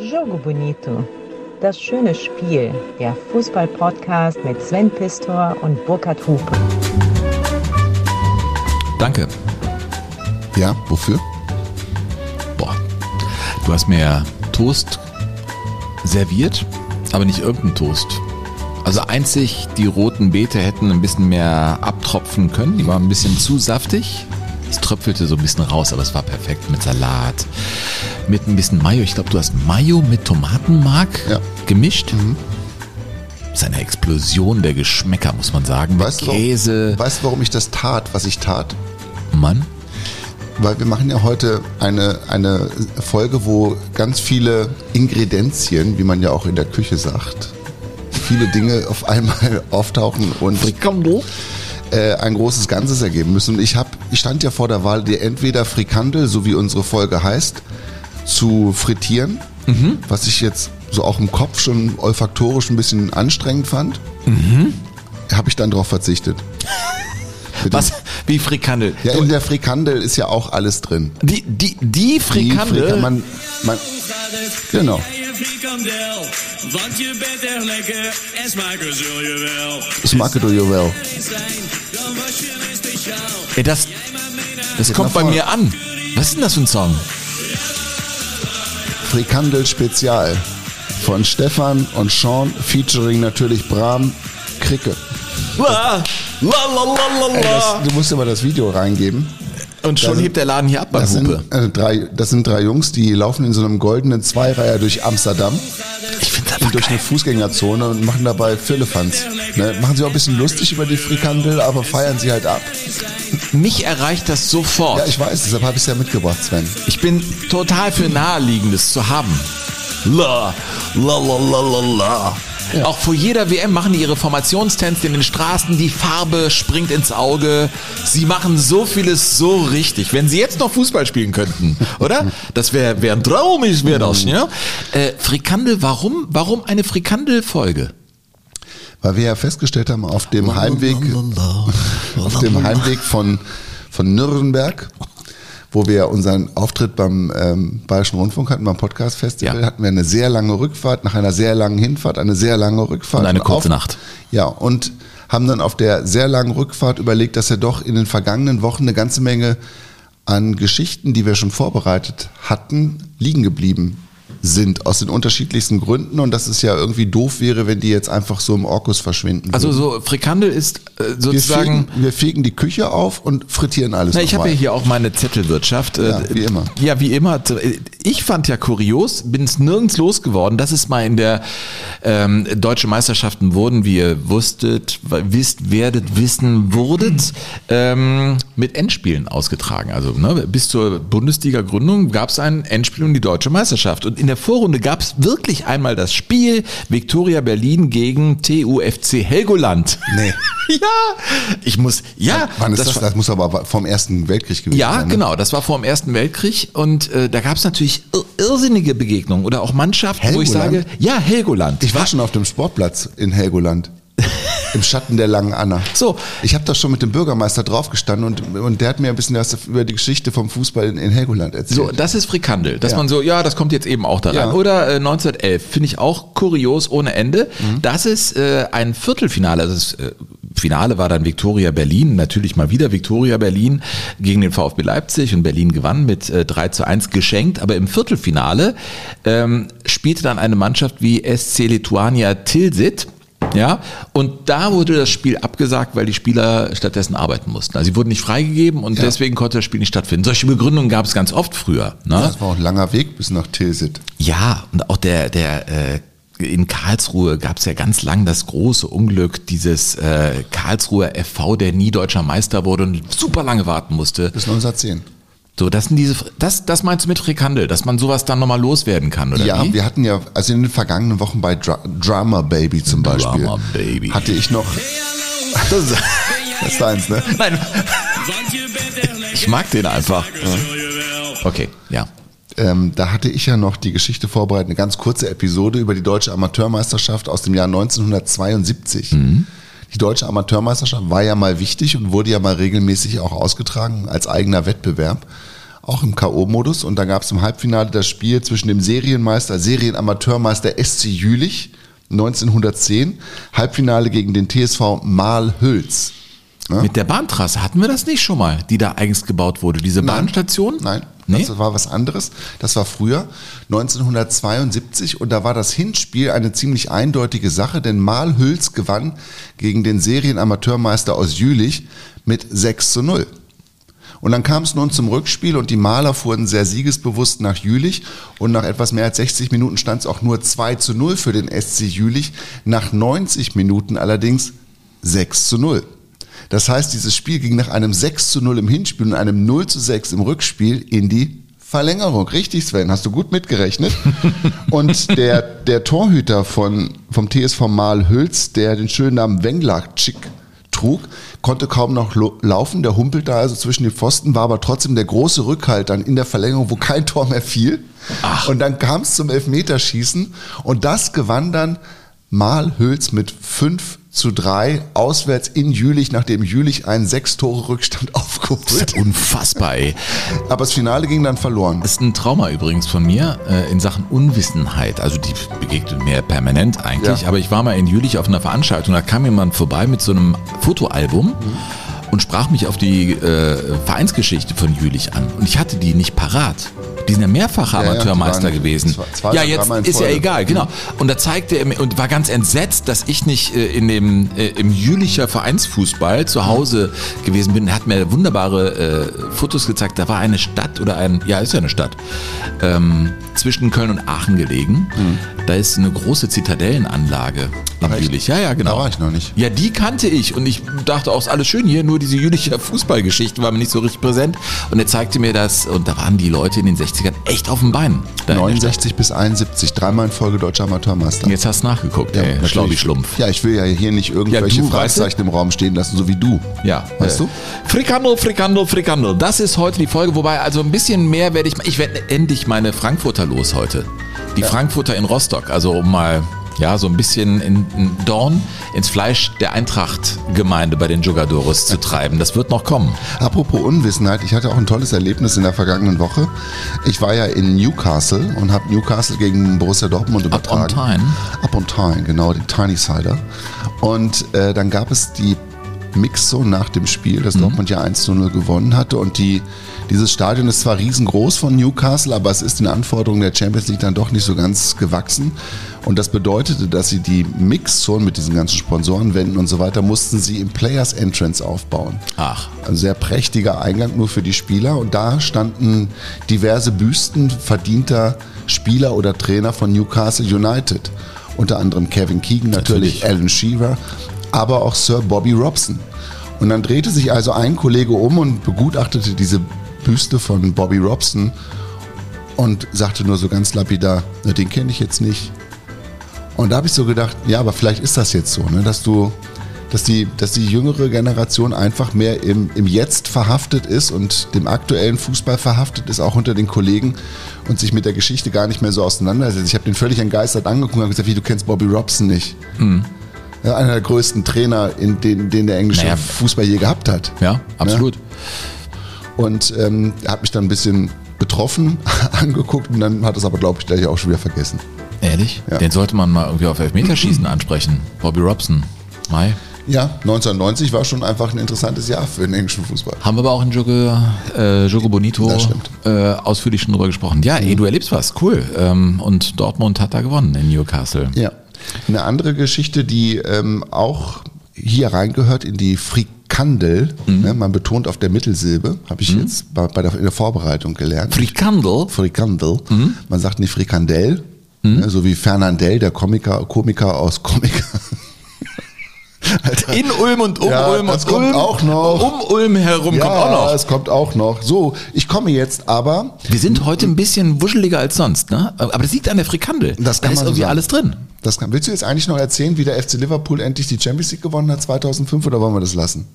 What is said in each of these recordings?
Jogo Bonito. Das schöne Spiel. Der Fußball-Podcast mit Sven Pistor und Burkhard Hupe. Danke. Ja, wofür? Boah. Du hast mir Toast serviert, aber nicht irgendein Toast. Also einzig, die roten Beete hätten ein bisschen mehr abtropfen können. Die waren ein bisschen zu saftig. Es tröpfelte so ein bisschen raus, aber es war perfekt mit Salat, mit ein bisschen Mayo. Ich glaube, du hast Mayo mit Tomatenmark Ja. gemischt. Das ist eine Explosion der Geschmäcker, muss man sagen. Mit Weißt du, Käse. Warum, weißt du, warum ich das tat, was ich tat? Mann. Weil wir machen ja heute eine, eine Folge, wo ganz viele Ingredienzien, wie man ja auch in der Küche sagt, viele Dinge auf einmal auftauchen und äh, ein großes Ganzes ergeben müssen. Und ich, hab, ich stand ja vor der Wahl, dir entweder Frikandel, so wie unsere Folge heißt, zu frittieren, was ich jetzt so auch im Kopf schon olfaktorisch ein bisschen anstrengend fand. Habe ich dann darauf verzichtet. Was? Wie Frikandel? Ja, in der Frikandel ist ja auch alles drin. Die, die, die Die Frikandel? Frika- man, man, genau. Frikandel, smaken zul je wel. Ey, das, das kommt bei mir an. Was ist denn das für ein Song? Frikandel Spezial von Stefan und Sean featuring natürlich Bram Kricke. La, la, la, Ey, das, du musst mal das Video reingeben. Und schon das- hebt der Laden hier ab bei Das Hupe. sind, äh, drei, das sind drei Jungs, die laufen in so einem goldenen Zweireiher durch Amsterdam Ich einfach durch eine Fußgängerzone und machen dabei Firlefanz. Ne? Machen sie auch ein bisschen lustig über die Frikandel, aber feiern sie halt ab. Mich erreicht das sofort. Ja, ich weiß, deshalb habe ich es ja mitgebracht, Sven. Ich bin total für Naheliegendes zu haben. La, la, la, la, la, la. Auch vor jeder WM machen die ihre Formationstänze in den Straßen, die Farbe springt ins Auge. Sie machen so vieles so richtig. Wenn sie jetzt noch Fußball spielen könnten, oder? Das wäre wär ein Traum, ist wäre das, ja? Äh, Frikandel, warum? Warum eine Frikandel-Folge? Weil wir ja festgestellt haben, auf dem Heimweg, auf dem Heimweg von, von Nürnberg, wo wir unseren Auftritt beim ähm, Bayerischen Rundfunk hatten, beim Podcast Festival, Ja. hatten wir eine sehr lange Rückfahrt, nach einer sehr langen Hinfahrt, eine sehr lange Rückfahrt. Und eine kurze auf, Nacht. Ja, und haben dann auf der sehr langen Rückfahrt überlegt, dass ja doch in den vergangenen Wochen eine ganze Menge an Geschichten, die wir schon vorbereitet hatten, liegen geblieben sind, aus den unterschiedlichsten Gründen und dass es ja irgendwie doof wäre, wenn die jetzt einfach so im Orkus verschwinden. Also würden. so Frikandel ist äh, wir sozusagen... fegen, wir fegen die Küche auf und frittieren alles Na, ich habe ja hier auch meine Zettelwirtschaft. Äh, Ja, wie immer. Ja, wie immer. Ich fand ja kurios, bin es nirgends losgeworden, dass es mal in der ähm, Deutsche Meisterschaften wurden, wie ihr wusstet, wisst, werdet, wissen, wurdet, ähm, mit Endspielen ausgetragen. Also ne, bis zur Bundesliga-Gründung gab es ein Endspiel um die Deutsche Meisterschaft. Und in der Vorrunde gab es wirklich einmal das Spiel Viktoria Berlin gegen TUFC Helgoland. Nee. ja, ich muss, ja. Wann ist das? war- Das muss aber vom Ersten Weltkrieg gewesen ja, sein. ne? genau. Das war vor dem Ersten Weltkrieg und äh, da gab es natürlich ir irrsinnige Begegnungen oder auch Mannschaften, wo ich sage, Helgoland? ja, Helgoland. Ich war schon auf dem Sportplatz in Helgoland. Im Schatten der langen Anna. So. Ich habe da schon mit dem Bürgermeister draufgestanden und, und der hat mir ein bisschen was über die Geschichte vom Fußball in, in Helgoland erzählt. so, das ist Frikandel, dass Ja. man so, ja, das kommt jetzt eben auch da rein. Ja. Oder äh, 1911, finde ich auch kurios ohne Ende. Mhm. Das ist äh, ein Viertelfinale, also das äh, Finale war dann Viktoria Berlin, natürlich mal wieder Viktoria Berlin gegen den VfB Leipzig und Berlin gewann mit äh, 3 zu 1 geschenkt, aber im Viertelfinale ähm, spielte dann eine Mannschaft wie SC Lituania Tilsit, ja, und da wurde das Spiel abgesagt, weil die Spieler stattdessen arbeiten mussten. Also sie wurden nicht freigegeben und Ja. deswegen konnte das Spiel nicht stattfinden. Solche Begründungen gab es ganz oft früher. Ne? Ja, das war auch ein langer Weg bis nach Tilsit. Ja, und auch der, der äh, in Karlsruhe gab es ja ganz lang das große Unglück, dieses äh, Karlsruher FV, der nie deutscher Meister wurde und super lange warten musste. Bis 1910. So, das sind diese, das, das meinst du mit Frikandel, dass man sowas dann nochmal loswerden kann, oder Ja, wie? wir hatten ja, also in den vergangenen Wochen bei Dra Drama Baby zum Beispiel, Drama Baby. hatte ich noch, Das ist, das ist deins, ne? nein, ich mag den einfach. Okay, ja. Ähm, da hatte ich ja noch die Geschichte vorbereitet, eine ganz kurze Episode über die deutsche Amateurmeisterschaft aus dem Jahr 1972. Die deutsche Amateurmeisterschaft war ja mal wichtig und wurde ja mal regelmäßig auch ausgetragen als eigener Wettbewerb. Auch im K.O.-Modus. Und da gab es im Halbfinale das Spiel zwischen dem Serienmeister, Serienamateurmeister SC Jülich 1910, Halbfinale gegen den TSV Mahl-Hülz. Mit der Bahntrasse hatten wir das nicht schon mal, die da eigens gebaut wurde, diese Bahnstation? Nein, Nee? das war was anderes. Das war früher, 1972. Und da war das Hinspiel eine ziemlich eindeutige Sache, denn Mahl-Hülz gewann gegen den Serienamateurmeister aus Jülich mit 6 zu 0. Und dann kam es nun zum Rückspiel und die Maler fuhren sehr siegesbewusst nach Jülich und nach etwas mehr als 60 Minuten stand es auch nur 2 zu 0 für den SC Jülich, nach 90 Minuten allerdings 6 zu 0. Das heißt, dieses Spiel ging nach einem 6 zu 0 im Hinspiel und einem 0 zu 6 im Rückspiel in die Verlängerung. Richtig, Sven, hast du gut mitgerechnet. Und der, der Torhüter von, vom TSV Mahl-Hülz, der den schönen Namen Wenglakczyk trug, konnte kaum noch laufen. Der humpelte also zwischen den Pfosten, war aber trotzdem der große Rückhalt dann in der Verlängerung, wo kein Tor mehr fiel. Und dann kam es zum Elfmeterschießen und das gewann dann Mahl-Hülz mit 5 zu 3 auswärts in Jülich, nachdem Jülich einen sechs Tore Rückstand Das aufgeholt unfassbar, ey. Aber das Finale ging dann verloren. Das ist ein Trauma übrigens von mir äh, in Sachen Unwissenheit. Also die begegnet mir permanent eigentlich. Ja. Aber ich war mal in Jülich auf einer Veranstaltung, da kam jemand vorbei mit so einem Fotoalbum und sprach mich auf die äh, Vereinsgeschichte von Jülich an. Und ich hatte die nicht parat. Die sind ja mehrfach Ja, ja, Amateurmeister waren gewesen. zwei- zwei ja, jetzt ist ja egal, genau. Und da zeigte er mir und war ganz entsetzt, dass ich nicht äh, in dem äh, im Jülicher Vereinsfußball zu Hause gewesen bin. Er hat mir wunderbare äh, Fotos gezeigt. Da war eine Stadt oder ein, ja, ist ja eine Stadt, ähm, zwischen Köln und Aachen gelegen. Da ist eine große Zitadellenanlage in? Jülich. Ja, ja, genau. Da war ich noch nicht. Ja, die kannte ich und ich dachte auch, ist alles schön hier, nur diese jüdische Fußballgeschichte war mir nicht so richtig präsent. Und er zeigte mir das und da waren die Leute in den 60ern echt auf dem Bein. Da in der 69 bis 71, dreimal in Folge deutscher Amateurmeister. Jetzt hast du nachgeguckt, ey, natürlich. schlau wie Schlumpf. Ja, ich will ja hier nicht irgendwelche Ja, du, weißt du? Fragezeichen im Raum stehen lassen, so wie du. Ja, Weißt äh, du? Frikandel, Frikandel, Frikandel. Das ist heute die Folge, wobei also ein bisschen mehr werde ich, ich werde endlich meine Frankfurter los heute. Die Frankfurter in Rostock, also um mal ja, so ein bisschen in, in Dorn ins Fleisch der Eintracht-Gemeinde bei den Jugadores zu treiben. Das wird noch kommen. Apropos Unwissenheit, ich hatte auch ein tolles Erlebnis in der vergangenen Woche. Ich war ja in Newcastle und habe Newcastle gegen Borussia Dortmund Up on übertragen. Tyne. Up on Tyne, genau, die Tiny Cider. Und äh, dann gab es die Mixzone nach dem Spiel, dass Dortmund ja 1 zu 0 gewonnen hatte. Und die, dieses Stadion ist zwar riesengroß von Newcastle, aber es ist den Anforderungen der Champions League dann doch nicht so ganz gewachsen. Und das bedeutete, dass sie die Mixzone mit diesen ganzen Sponsorenwänden und so weiter, mussten sie im Players Entrance aufbauen. Ach, Ein sehr prächtiger Eingang nur für die Spieler und da standen diverse Büsten verdienter Spieler oder Trainer von Newcastle United. Unter anderem Kevin Keegan, natürlich, Natürlich. Alan Shearer, aber auch Sir Bobby Robson. Und dann drehte sich also ein Kollege um und begutachtete diese Büste von Bobby Robson und sagte nur so ganz lapidar, "Na, den kenne ich jetzt nicht. Und da habe ich so gedacht, ja, aber vielleicht ist das jetzt so, ne, dass du, dass die, dass die jüngere Generation einfach mehr im, im Jetzt verhaftet ist und dem aktuellen Fußball verhaftet ist, auch unter den Kollegen und sich mit der Geschichte gar nicht mehr so auseinandersetzt. Ich habe den völlig entgeistert angeguckt und gesagt, wie du kennst Bobby Robson nicht. Ja, einer der größten Trainer, in den, den der englische Naja. Fußball je gehabt hat. ja, absolut. Und ähm, er hat mich dann ein bisschen betroffen angeguckt und dann hat es aber, glaube ich, gleich auch schon wieder vergessen. Ehrlich? Ja. Den sollte man mal irgendwie auf Elfmeterschießen ansprechen. Bobby Robson. Mai. Ja, 1990 war schon einfach ein interessantes Jahr für den englischen Fußball. Haben wir aber auch in Jogo, äh, Jogo Bonito äh, ausführlich schon drüber gesprochen. Ja, ey, du erlebst was. Cool. Ähm, und Dortmund hat da gewonnen in Newcastle. Ja. Eine andere Geschichte, die ähm, auch hier reingehört in die Frikandel, Mhm. ne, man betont auf der Mittelsilbe, habe ich jetzt bei, bei der, in der Vorbereitung gelernt. Frikandel. Frikandel. Mhm. Man sagt nicht Frikandel, ne, so wie Fernandel, der Komiker, Komiker aus Komiker. Alter. In Ulm und um Ja, Ulm das und kommt Ulm. auch noch. Um Ulm herum ja, kommt auch noch. es kommt auch noch. So, ich komme jetzt aber Wir sind heute ein bisschen wuscheliger als sonst, ne? Aber das liegt an der Frikandel. Das da kann ist man so irgendwie sagen. alles drin. Das kann, willst du jetzt eigentlich noch erzählen, wie der FC Liverpool endlich die Champions League gewonnen hat 2005 oder wollen wir das lassen?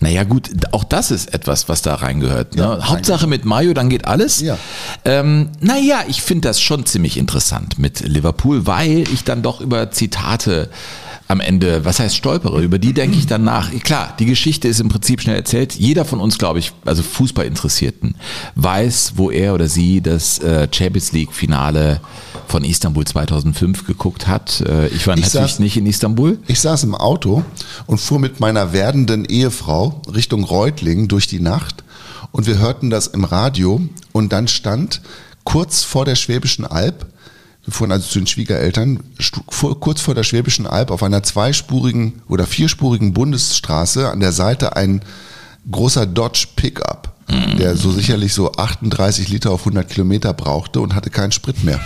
Naja gut, auch das ist etwas, was da reingehört. Ne? Ja, Hauptsache mit Mayo, dann geht alles. Ja. Ähm, naja, ich finde das schon ziemlich interessant mit Liverpool, weil ich dann doch über Zitate am Ende, was heißt stolpere, über die denke ich dann nach. Klar, die Geschichte ist im Prinzip schnell erzählt. Jeder von uns, glaube ich, also Fußballinteressierten, weiß, wo er oder sie das äh, Champions League Finale von Istanbul 2005 geguckt hat. Äh, ich war Ich natürlich saß- nicht in Istanbul. Ich saß im Auto und fuhr mit meiner werdenden Ehefrau Richtung Reutlingen durch die Nacht und wir hörten das im Radio und dann stand kurz vor der Schwäbischen Alb, wir fuhren also zu den Schwiegereltern, kurz vor der Schwäbischen Alb auf einer zweispurigen oder vierspurigen Bundesstraße an der Seite ein großer Dodge Pickup, der so sicherlich so 38 Liter auf 100 Kilometer brauchte und hatte keinen Sprit mehr.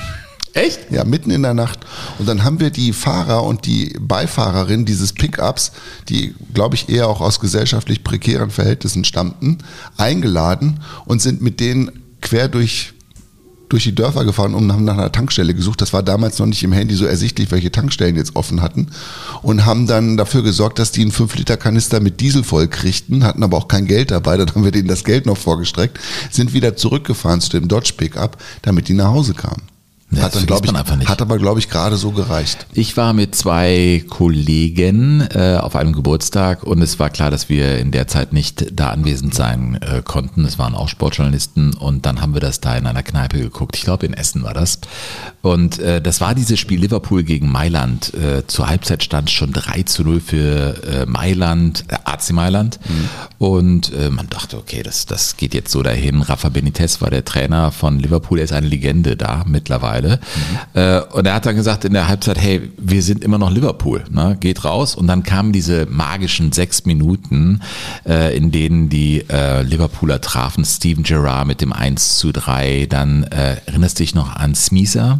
Echt? Ja, mitten in der Nacht. Und dann haben wir die Fahrer und die Beifahrerin dieses Pickups, die, glaube ich, eher auch aus gesellschaftlich prekären Verhältnissen stammten, eingeladen und sind mit denen quer durch durch die Dörfer gefahren und haben nach einer Tankstelle gesucht. Das war damals noch nicht im Handy so ersichtlich, welche Tankstellen jetzt offen hatten. Und haben dann dafür gesorgt, dass die einen 5-Liter-Kanister mit Diesel voll kriegten, hatten aber auch kein Geld dabei. Dann haben wir denen das Geld noch vorgestreckt, sind wieder zurückgefahren zu dem Dodge Pickup, damit die nach Hause kamen. Ja, hat, das dann, glaub vergisst ich, einfach nicht. hat aber, glaube ich, gerade so gereicht. Ich war mit zwei Kollegen äh, auf einem Geburtstag und es war klar, dass wir in der Zeit nicht da anwesend sein äh, konnten. Es waren auch Sportjournalisten und dann haben wir das da in einer Kneipe geguckt. Ich glaube, in Essen war das. Und äh, das war dieses Spiel Liverpool gegen Mailand. Äh, zur Halbzeit stand schon 3 zu 0 für äh, Mailand, äh, AC Mailand. Und äh, man dachte, okay, das, das geht jetzt so dahin. Rafa Benitez war der Trainer von Liverpool, er ist eine Legende da mittlerweile. Äh, und er hat dann gesagt in der Halbzeit, hey, wir sind immer noch Liverpool, ne? geht raus. Und dann kamen diese magischen sechs Minuten, äh, in denen die äh, Liverpooler trafen. Steven Gerrard mit dem 1 zu 3. Dann äh, erinnerst du dich noch an Smisa?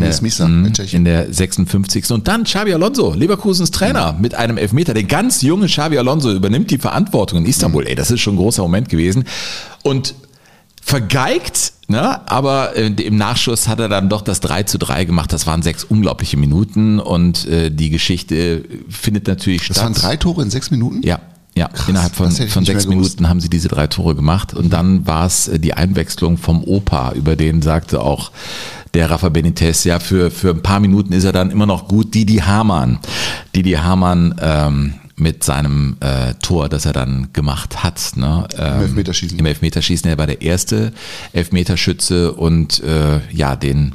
Der- Smisa, in in der 56. Und dann Xabi Alonso, Leverkusens Trainer, mit einem Elfmeter. Der ganz junge Xabi Alonso übernimmt die Verantwortung in Istanbul. Ey, das ist schon ein großer Moment gewesen. Und vergeigt, ne? aber äh, im Nachschuss hat er dann doch das 3 zu 3 gemacht. Das waren sechs unglaubliche Minuten und äh, die Geschichte findet natürlich Das statt. waren drei Tore in sechs Minuten? Ja, ja. Innerhalb von, das von sechs. Minuten haben sie diese drei Tore gemacht und dann war es äh, die Einwechslung vom Opa, über den sagte auch der Rafa Benitez, ja, für, für ein paar Minuten ist er dann immer noch gut. Didi Hamann, Didi Hamann ähm, mit seinem äh, Tor, das er dann gemacht hat. Ne? Ähm, Im Elfmeterschießen. Im Elfmeterschießen, er war der erste Elfmeterschütze und äh, ja, den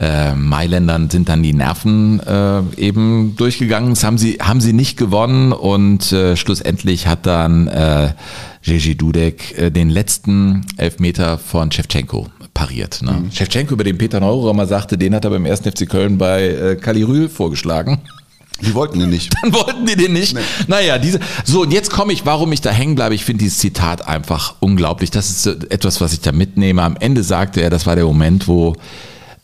äh, Mailändern sind dann die Nerven äh, eben durchgegangen. Das haben sie, haben sie nicht gewonnen und äh, schlussendlich hat dann äh, Jerzy Dudek äh, den letzten Elfmeter von Shevchenko pariert. Ne? Mhm. Shevchenko, über den Peter Neururer mal sagte, den hat er beim 1. FC Köln bei äh, Kalirül vorgeschlagen. Die wollten den nicht. Dann wollten die den nicht. Naja, diese. So, und jetzt komme ich, warum ich da hängen bleibe. Ich finde dieses Zitat einfach unglaublich. Das ist etwas, was ich da mitnehme. Am Ende sagte er, das war der Moment, wo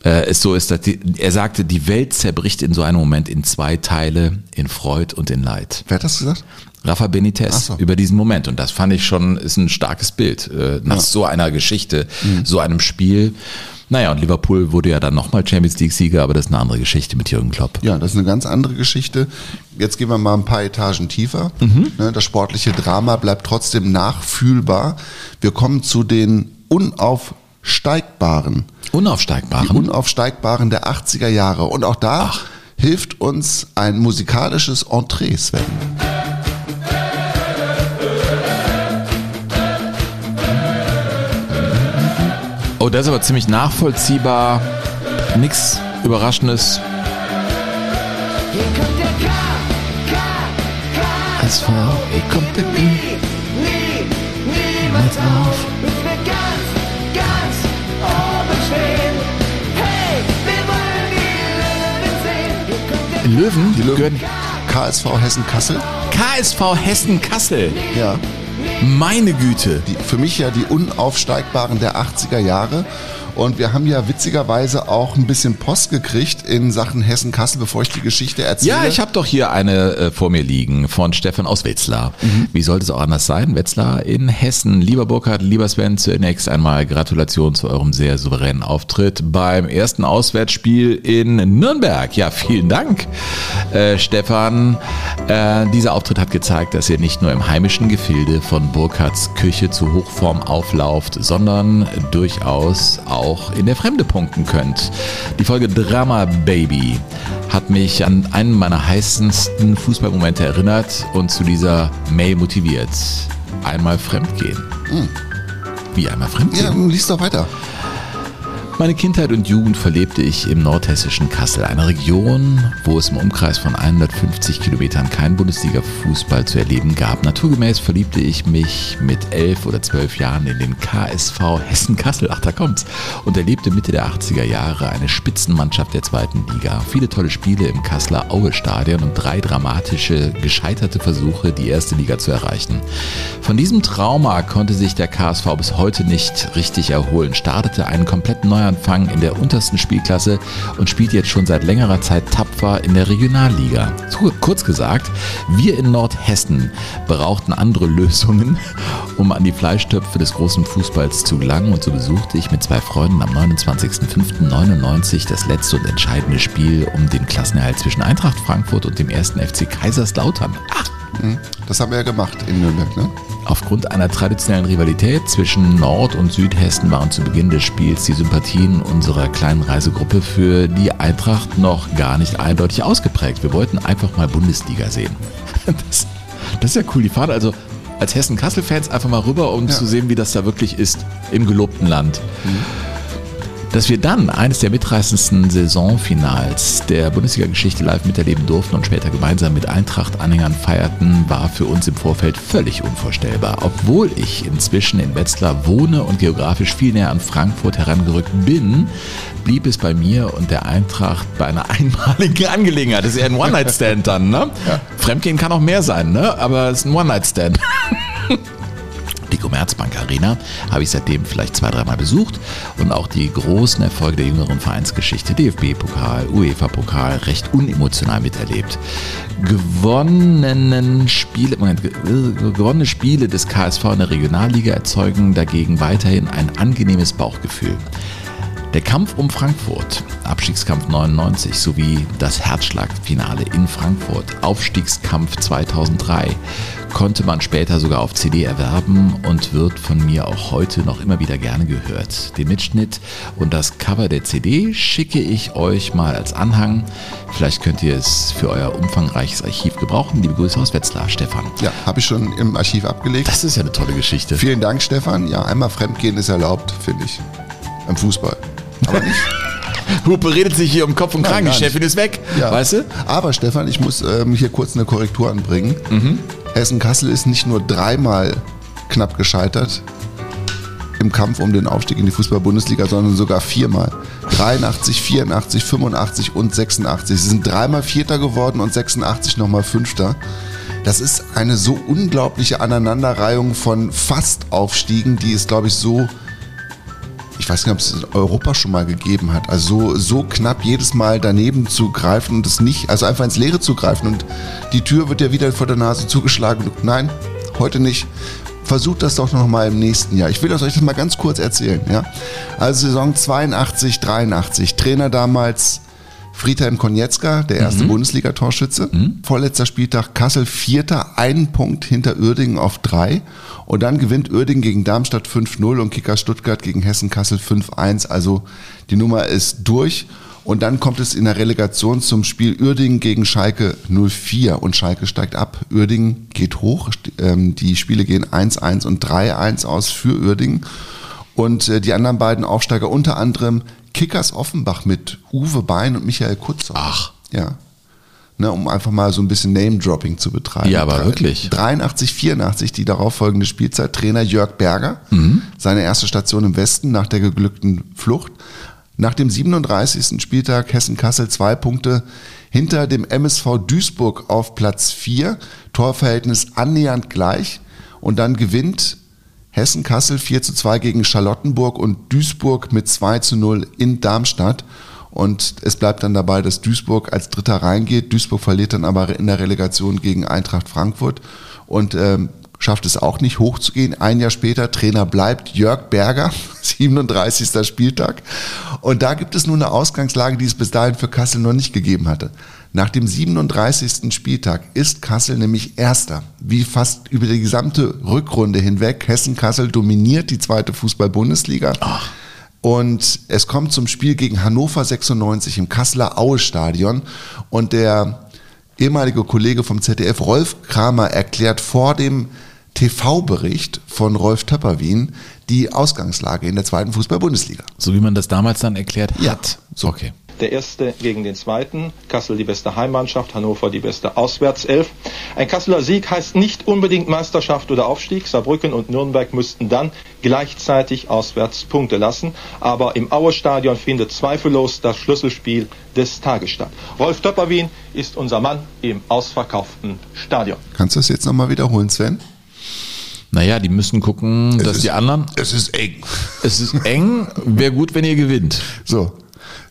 äh, es so ist, dass die, er sagte, die Welt zerbricht in so einem Moment in zwei Teile, in Freud und in Leid. Wer hat das gesagt? Rafa Benitez so. über diesen Moment. Und das fand ich schon, ist ein starkes Bild äh, nach so einer Geschichte, Mhm. so einem Spiel. Naja, und Liverpool wurde ja dann nochmal Champions League-Sieger, aber das ist eine andere Geschichte mit Jürgen Klopp. Ja, das ist eine ganz andere Geschichte. Jetzt gehen wir mal ein paar Etagen tiefer. Ne, Das sportliche Drama bleibt trotzdem nachfühlbar. Wir kommen zu den unaufsteigbaren. Die Unaufsteigbaren. unaufsteigbaren der 80er Jahre. Und auch da hilft uns ein musikalisches Entree, Sven. Oh, das ist aber ziemlich nachvollziehbar. Nix Überraschendes. Hier kommt der K, K, K. SV, hier kommt der Nie, nie, niemals auf, bis wir ganz, ganz oben stehen. Hey, wir wollen die Löwen sehen. Löwen? Die Löwen. gehören KSV Hessen-Kassel. KSV Hessen-Kassel. Ja. Meine Güte. Die, für mich ja die unaufsteigbaren der 80er Jahre. Und wir haben ja witzigerweise auch ein bisschen Post gekriegt in Sachen Hessen-Kassel, bevor ich die Geschichte erzähle. Ja, ich habe doch hier eine äh, vor mir liegen von Stefan aus Wetzlar. Wie sollte es auch anders sein? Wetzlar in Hessen. Lieber Burkhard, lieber Sven, zunächst einmal Gratulation zu eurem sehr souveränen Auftritt beim ersten Auswärtsspiel in Nürnberg. Ja, vielen Dank, äh, Stefan. Äh, dieser Auftritt hat gezeigt, dass ihr nicht nur im heimischen Gefilde von Burkhards Küche zu Hochform auflauft, sondern durchaus auch in der Fremde punkten könnt. Die Folge Drama Baby hat mich an einen meiner heißesten Fußballmomente erinnert und zu dieser May motiviert. Einmal fremdgehen. Wie einmal fremdgehen? Ja, liest doch weiter. Meine Kindheit und Jugend verlebte ich im nordhessischen Kassel, einer Region, wo es im Umkreis von 150 Kilometern keinen Bundesliga-Fußball zu erleben gab. Naturgemäß verliebte ich mich mit elf oder zwölf Jahren in den KSV Hessen-Kassel, ach da kommt's, und erlebte Mitte der 80er Jahre eine Spitzenmannschaft der zweiten Liga. Viele tolle Spiele im Kasseler Aue-Stadion und drei dramatische, gescheiterte Versuche, die erste Liga zu erreichen. Von diesem Trauma konnte sich der KSV bis heute nicht richtig erholen, startete einen komplett Neuanfang in der untersten Spielklasse und spielt jetzt schon seit längerer Zeit tapfer in der Regionalliga. Kurz gesagt, wir in Nordhessen brauchten andere Lösungen, um an die Fleischtöpfe des großen Fußballs zu gelangen und so besuchte ich mit zwei Freunden am 29.05.99 das letzte und entscheidende Spiel um den Klassenerhalt zwischen Eintracht Frankfurt und dem ersten FC Kaiserslautern. Ach, Das haben wir ja gemacht in Nürnberg, ne? Aufgrund einer traditionellen Rivalität zwischen Nord- und Südhessen waren zu Beginn des Spiels die Sympathien unserer kleinen Reisegruppe für die Eintracht noch gar nicht eindeutig ausgeprägt. Wir wollten einfach mal Bundesliga sehen. Das, das ist ja cool. Die fahren also als Hessen-Kassel-Fans einfach mal rüber, um zu sehen, wie das da wirklich ist im gelobten Land. Dass wir dann eines der mitreißendsten Saisonfinals der Bundesliga-Geschichte live miterleben durften und später gemeinsam mit Eintracht-Anhängern feierten, war für uns im Vorfeld völlig unvorstellbar. Obwohl ich inzwischen in Wetzlar wohne und geografisch viel näher an Frankfurt herangerückt bin, blieb es bei mir und der Eintracht bei einer einmaligen Angelegenheit. Das ist eher ein One-Night-Stand dann, ne? Fremdgehen kann auch mehr sein, ne? Aber es ist ein One-Night-Stand. Die Commerzbank Arena habe ich seitdem vielleicht zwei, dreimal besucht und auch die großen Erfolge der jüngeren Vereinsgeschichte, DFB-Pokal, UEFA-Pokal, recht unemotional miterlebt. Gewonnenen Spiele, Moment, äh, gewonnene Spiele des KSV in der Regionalliga erzeugen dagegen weiterhin ein angenehmes Bauchgefühl. Der Kampf um Frankfurt, Abstiegskampf 99 sowie das Herzschlagfinale in Frankfurt, Aufstiegskampf 2003, konnte man später sogar auf CD erwerben und wird von mir auch heute noch immer wieder gerne gehört. Den Mitschnitt und das Cover der CD schicke ich euch mal als Anhang. Vielleicht könnt ihr es für euer umfangreiches Archiv gebrauchen. Liebe Grüße aus Wetzlar, Stefan. Ja, habe ich schon im Archiv abgelegt. Das ist ja eine tolle Geschichte. Vielen Dank, Stefan. Ja, einmal Fremdgehen ist erlaubt, finde ich. Im Fußball. Aber nicht. Hupe redet sich hier um Kopf und Kragen. Die. Chefin ist weg. Ja. Weißt du? Aber Stefan, ich muss ähm, hier kurz eine Korrektur anbringen. Hessen-Kassel ist nicht nur dreimal knapp gescheitert im Kampf um den Aufstieg in die Fußball-Bundesliga, sondern sogar viermal. 83, 84, 85 und 86. Sie sind dreimal Vierter geworden und 86 nochmal Fünfter. Das ist eine so unglaubliche Aneinanderreihung von Fast-Aufstiegen, die es, glaube ich, so ich weiß nicht, ob es in Europa schon mal gegeben hat. Also so, so knapp jedes Mal daneben zu greifen und es nicht, also einfach ins Leere zu greifen und die Tür wird ja wieder vor der Nase zugeschlagen. Nein, heute nicht. Versucht das doch noch mal im nächsten Jahr. Ich will das euch das mal ganz kurz erzählen. Ja? Also Saison 82, 83. Trainer damals Friedhelm Konietzka, der erste Bundesliga-Torschütze. Vorletzter Spieltag Kassel Vierter, einen Punkt hinter Uerdingen auf drei. Und dann gewinnt Uerdingen gegen Darmstadt 5-0 und Kicker Stuttgart gegen Hessen Kassel 5-1. Also die Nummer ist durch. Und dann kommt es in der Relegation zum Spiel Uerdingen gegen Schalke 04 und Schalke steigt ab. Uerdingen geht hoch. Ähm, die Spiele gehen 1-1 und 3-1 aus für Uerdingen. Und äh, die anderen beiden Aufsteiger unter anderem Kickers Offenbach mit Uwe Bein und Michael Kutzer. Ach. Ja. Ne, um einfach mal so ein bisschen Name-Dropping zu betreiben. Ja, aber wirklich. 83, 84, die darauffolgende Spielzeit. Trainer Jörg Berger. Seine erste Station im Westen nach der geglückten Flucht. Nach dem 37. Spieltag Hessen-Kassel zwei Punkte hinter dem MSV Duisburg auf Platz 4. Torverhältnis annähernd gleich. Und dann gewinnt Hessen-Kassel 4 zu 2 gegen Charlottenburg und Duisburg mit 2 zu 0 in Darmstadt. Und es bleibt dann dabei, dass Duisburg als Dritter reingeht. Duisburg verliert dann aber in der Relegation gegen Eintracht Frankfurt und ähm, schafft es auch nicht hochzugehen. Ein Jahr später, Trainer bleibt Jörg Berger, 37. Spieltag. Und da gibt es nun eine Ausgangslage, die es bis dahin für Kassel noch nicht gegeben hatte. Nach dem 37. Spieltag ist Kassel nämlich Erster. Wie fast über die gesamte Rückrunde hinweg. Hessen-Kassel dominiert die zweite Fußball-Bundesliga. Und es kommt zum Spiel gegen Hannover 96 im Kasseler Aue-Stadion. Und der ehemalige Kollege vom ZDF, Rolf Kramer, erklärt vor dem TV-Bericht von Rolf Töpperwien die Ausgangslage in der zweiten Fußball-Bundesliga. So wie man das damals dann erklärt Ja. hat. So. Okay. Der erste gegen den zweiten. Kassel die beste Heimmannschaft, Hannover die beste Auswärtself. Ein Kasseler Sieg heißt nicht unbedingt Meisterschaft oder Aufstieg. Saarbrücken und Nürnberg müssten dann gleichzeitig auswärts Punkte lassen. Aber im Aue-Stadion findet zweifellos das Schlüsselspiel des Tages statt. Rolf Töpperwien ist unser Mann im ausverkauften Stadion. Kannst du das jetzt nochmal wiederholen, Sven? Naja, die müssen gucken, dass ist- die anderen. Es ist eng. Es ist eng, wäre gut, wenn ihr gewinnt. So.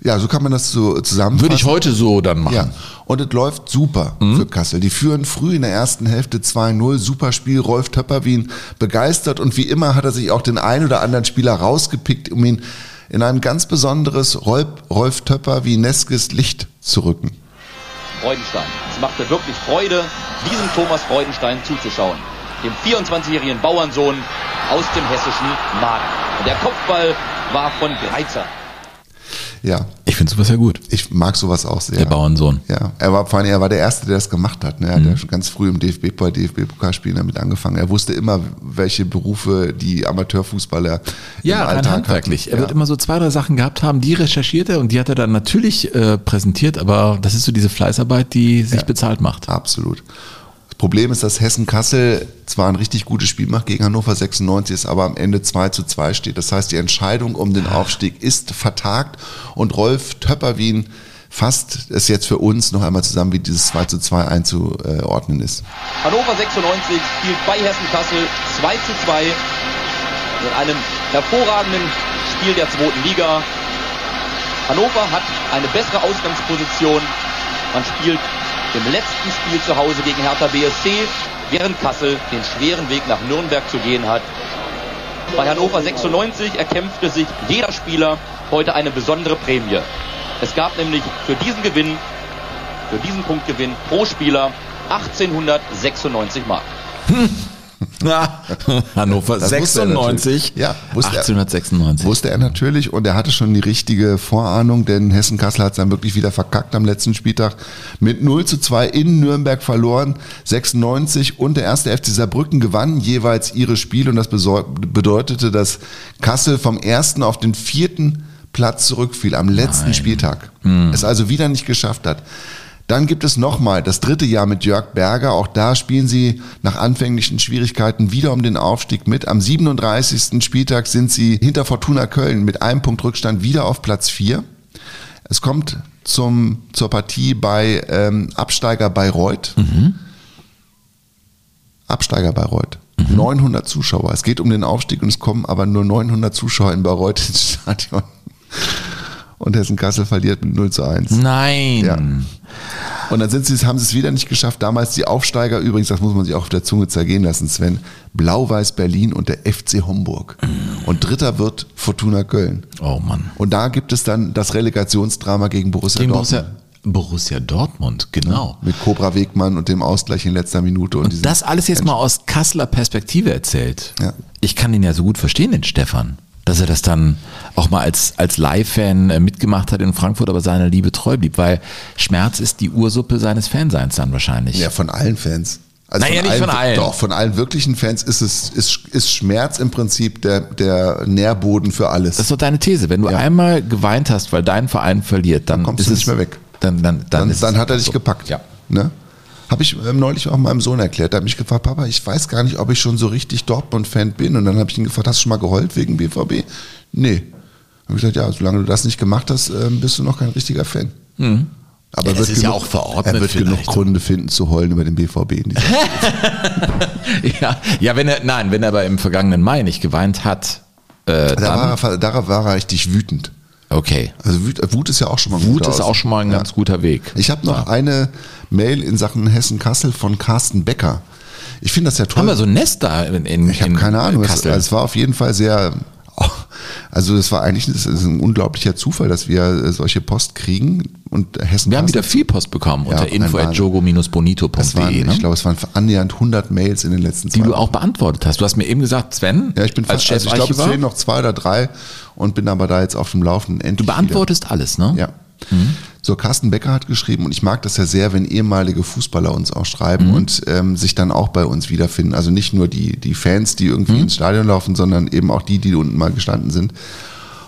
Ja, so kann man das so zusammenfassen. Würde ich heute so dann machen. Ja, und es läuft super für Kassel. Die führen früh in der ersten Hälfte 2-0, super Spiel. Rolf Töpperwien begeistert und wie immer hat er sich auch den einen oder anderen Spieler rausgepickt, um ihn in ein ganz besonderes Rolf, Rolf Töpperwien-neskes Licht zu rücken. Freudenstein. Es machte wirklich Freude, diesem Thomas Freudenstein zuzuschauen. Dem 24-jährigen Bauernsohn aus dem hessischen Magen. Und der Kopfball war von Greizer. Ja, Ich finde sowas ja gut. ich mag sowas auch sehr. Der Bauernsohn. Ja, er war vor allem, er war der Erste, der das gemacht hat. Ne? Er hat ja schon ganz früh im DFB, bei DFB-Pokalspielen damit angefangen. Er wusste immer, welche Berufe die Amateurfußballer Ja, im Alltag handwerklich. hatten. Er wird ja. immer so zwei, drei Sachen gehabt haben, die recherchiert er und die hat er dann natürlich äh, präsentiert, aber das ist so diese Fleißarbeit, die sich Ja. bezahlt macht. Absolut. Das Problem ist, dass Hessen-Kassel zwar ein richtig gutes Spiel macht gegen Hannover 96, es aber am Ende 2 zu 2 steht. Das heißt, die Entscheidung um den Aufstieg ist vertagt und Rolf Töpperwien fasst es jetzt für uns noch einmal zusammen, wie dieses 2 zu 2 einzuordnen ist. Hannover 96 spielt bei Hessen Kassel 2 zu 2 in einem hervorragenden Spiel der zweiten Liga. Hannover hat eine bessere Ausgangsposition. Man spielt im letzten Spiel zu Hause gegen Hertha BSC, während Kassel den schweren Weg nach Nürnberg zu gehen hat. Bei Hannover 96 erkämpfte sich jeder Spieler heute eine besondere Prämie. Es gab nämlich für diesen Gewinn, für diesen Punktgewinn pro Spieler 1896 Mark. Na, Hannover Das wusste er 96. natürlich. Ja, wusste er. 1896. Wusste er natürlich und er hatte schon die richtige Vorahnung, denn Hessen-Kassel hat es dann wirklich wieder verkackt am letzten Spieltag. Mit 0 zu 2 in Nürnberg verloren, 96 und der erste FC Saarbrücken gewannen jeweils ihre Spiele und das bedeutete, dass Kassel vom ersten auf den vierten Platz zurückfiel am letzten Spieltag. Es also wieder nicht geschafft hat. Dann gibt es nochmal das dritte Jahr mit Jörg Berger. Auch da spielen sie nach anfänglichen Schwierigkeiten wieder um den Aufstieg mit. Am 37. Spieltag sind sie hinter Fortuna Köln mit einem Punkt Rückstand wieder auf Platz 4. Es kommt zum, zur Partie bei ähm, Absteiger Bayreuth. Absteiger Bayreuth. 900 Zuschauer. Es geht um den Aufstieg und es kommen aber nur 900 Zuschauer in Bayreuth ins Stadion. Und Hessen-Kassel verliert mit 0 zu 1. Nein. Ja. Und dann sind sie, haben sie es wieder nicht geschafft. Damals die Aufsteiger, übrigens, das muss man sich auch auf der Zunge zergehen lassen, Sven. Blau-Weiß Berlin und der FC Homburg. Und dritter wird Fortuna Köln. Oh Mann. Und da gibt es dann das Relegationsdrama gegen Borussia Gegen Dortmund. Borussia, Borussia Dortmund, genau. Mit Cobra Wegmann und dem Ausgleich in letzter Minute. Und, Und das alles jetzt mal aus Kasseler Perspektive erzählt. Ja. Ich kann den ja so gut verstehen, den Stefan. Dass er das dann auch mal als, als Live-Fan äh, mitgemacht hat in Frankfurt, aber seiner Liebe treu blieb, weil Schmerz ist die Ursuppe seines Fanseins dann wahrscheinlich. Ja, von allen Fans. Also Naja, nicht von allen. Doch, von allen wirklichen Fans ist es, ist, ist Schmerz im Prinzip der, der Nährboden für alles. Das ist doch deine These. Wenn du Ja. einmal geweint hast, weil dein Verein verliert, dann, kommst ist du es nicht mehr weg. Dann, dann, dann, dann, dann es hat er dich so. gepackt. Ja. Ne? Habe ich ähm, neulich auch meinem Sohn erklärt. Der hat mich gefragt, Papa, ich weiß gar nicht, ob ich schon so richtig Dortmund-Fan bin. Und dann habe ich ihn gefragt, hast du schon mal geheult wegen BVB? Nee. Habe ich gesagt, ja, solange du das nicht gemacht hast, ähm, bist du noch kein richtiger Fan. Aber Mhm. Ja, er das wird ist ja genug- auch verordnet Er wird genug vielleicht. Gründe finden zu heulen über den BVB in Ja, ja, wenn er, nein, wenn er aber im vergangenen Mai nicht geweint hat, äh, da dann, war, er, da war er richtig wütend. okay. Also Wut, Wut ist ja auch schon mal ein Wut ist Aus- auch schon mal ein Ja. ganz guter Weg. Ich habe noch eine Mail in Sachen Hessen-Kassel von Carsten Becker. Ich finde das ja toll. Haben wir so ein Nest da in, in Ich habe in keine Ahnung. Es, Kassel? es war auf jeden Fall sehr. Also das war eigentlich das ist ein unglaublicher Zufall, dass wir äh, solche Post kriegen und Hessen. Wir haben wieder viel Post bekommen unter ein info at Wahnsinn. jogo-bonito.de. Es waren, Ne? ich glaube, es waren annähernd 100 Mails in den letzten die zwei du auch beantwortet hast. Du hast mir eben gesagt, Sven, Ja, ich bin als fast, also ich glaube, es fehlen noch zwei oder drei und bin aber da jetzt auf dem Laufenden. du beantwortest alles, ne? Wieder. Ja. So, Carsten Becker hat geschrieben, und ich mag das ja sehr, wenn ehemalige Fußballer uns auch schreiben Mhm. und ähm, sich dann auch bei uns wiederfinden. Also nicht nur die, die Fans, die irgendwie Mhm. ins Stadion laufen, sondern eben auch die, die unten mal gestanden sind.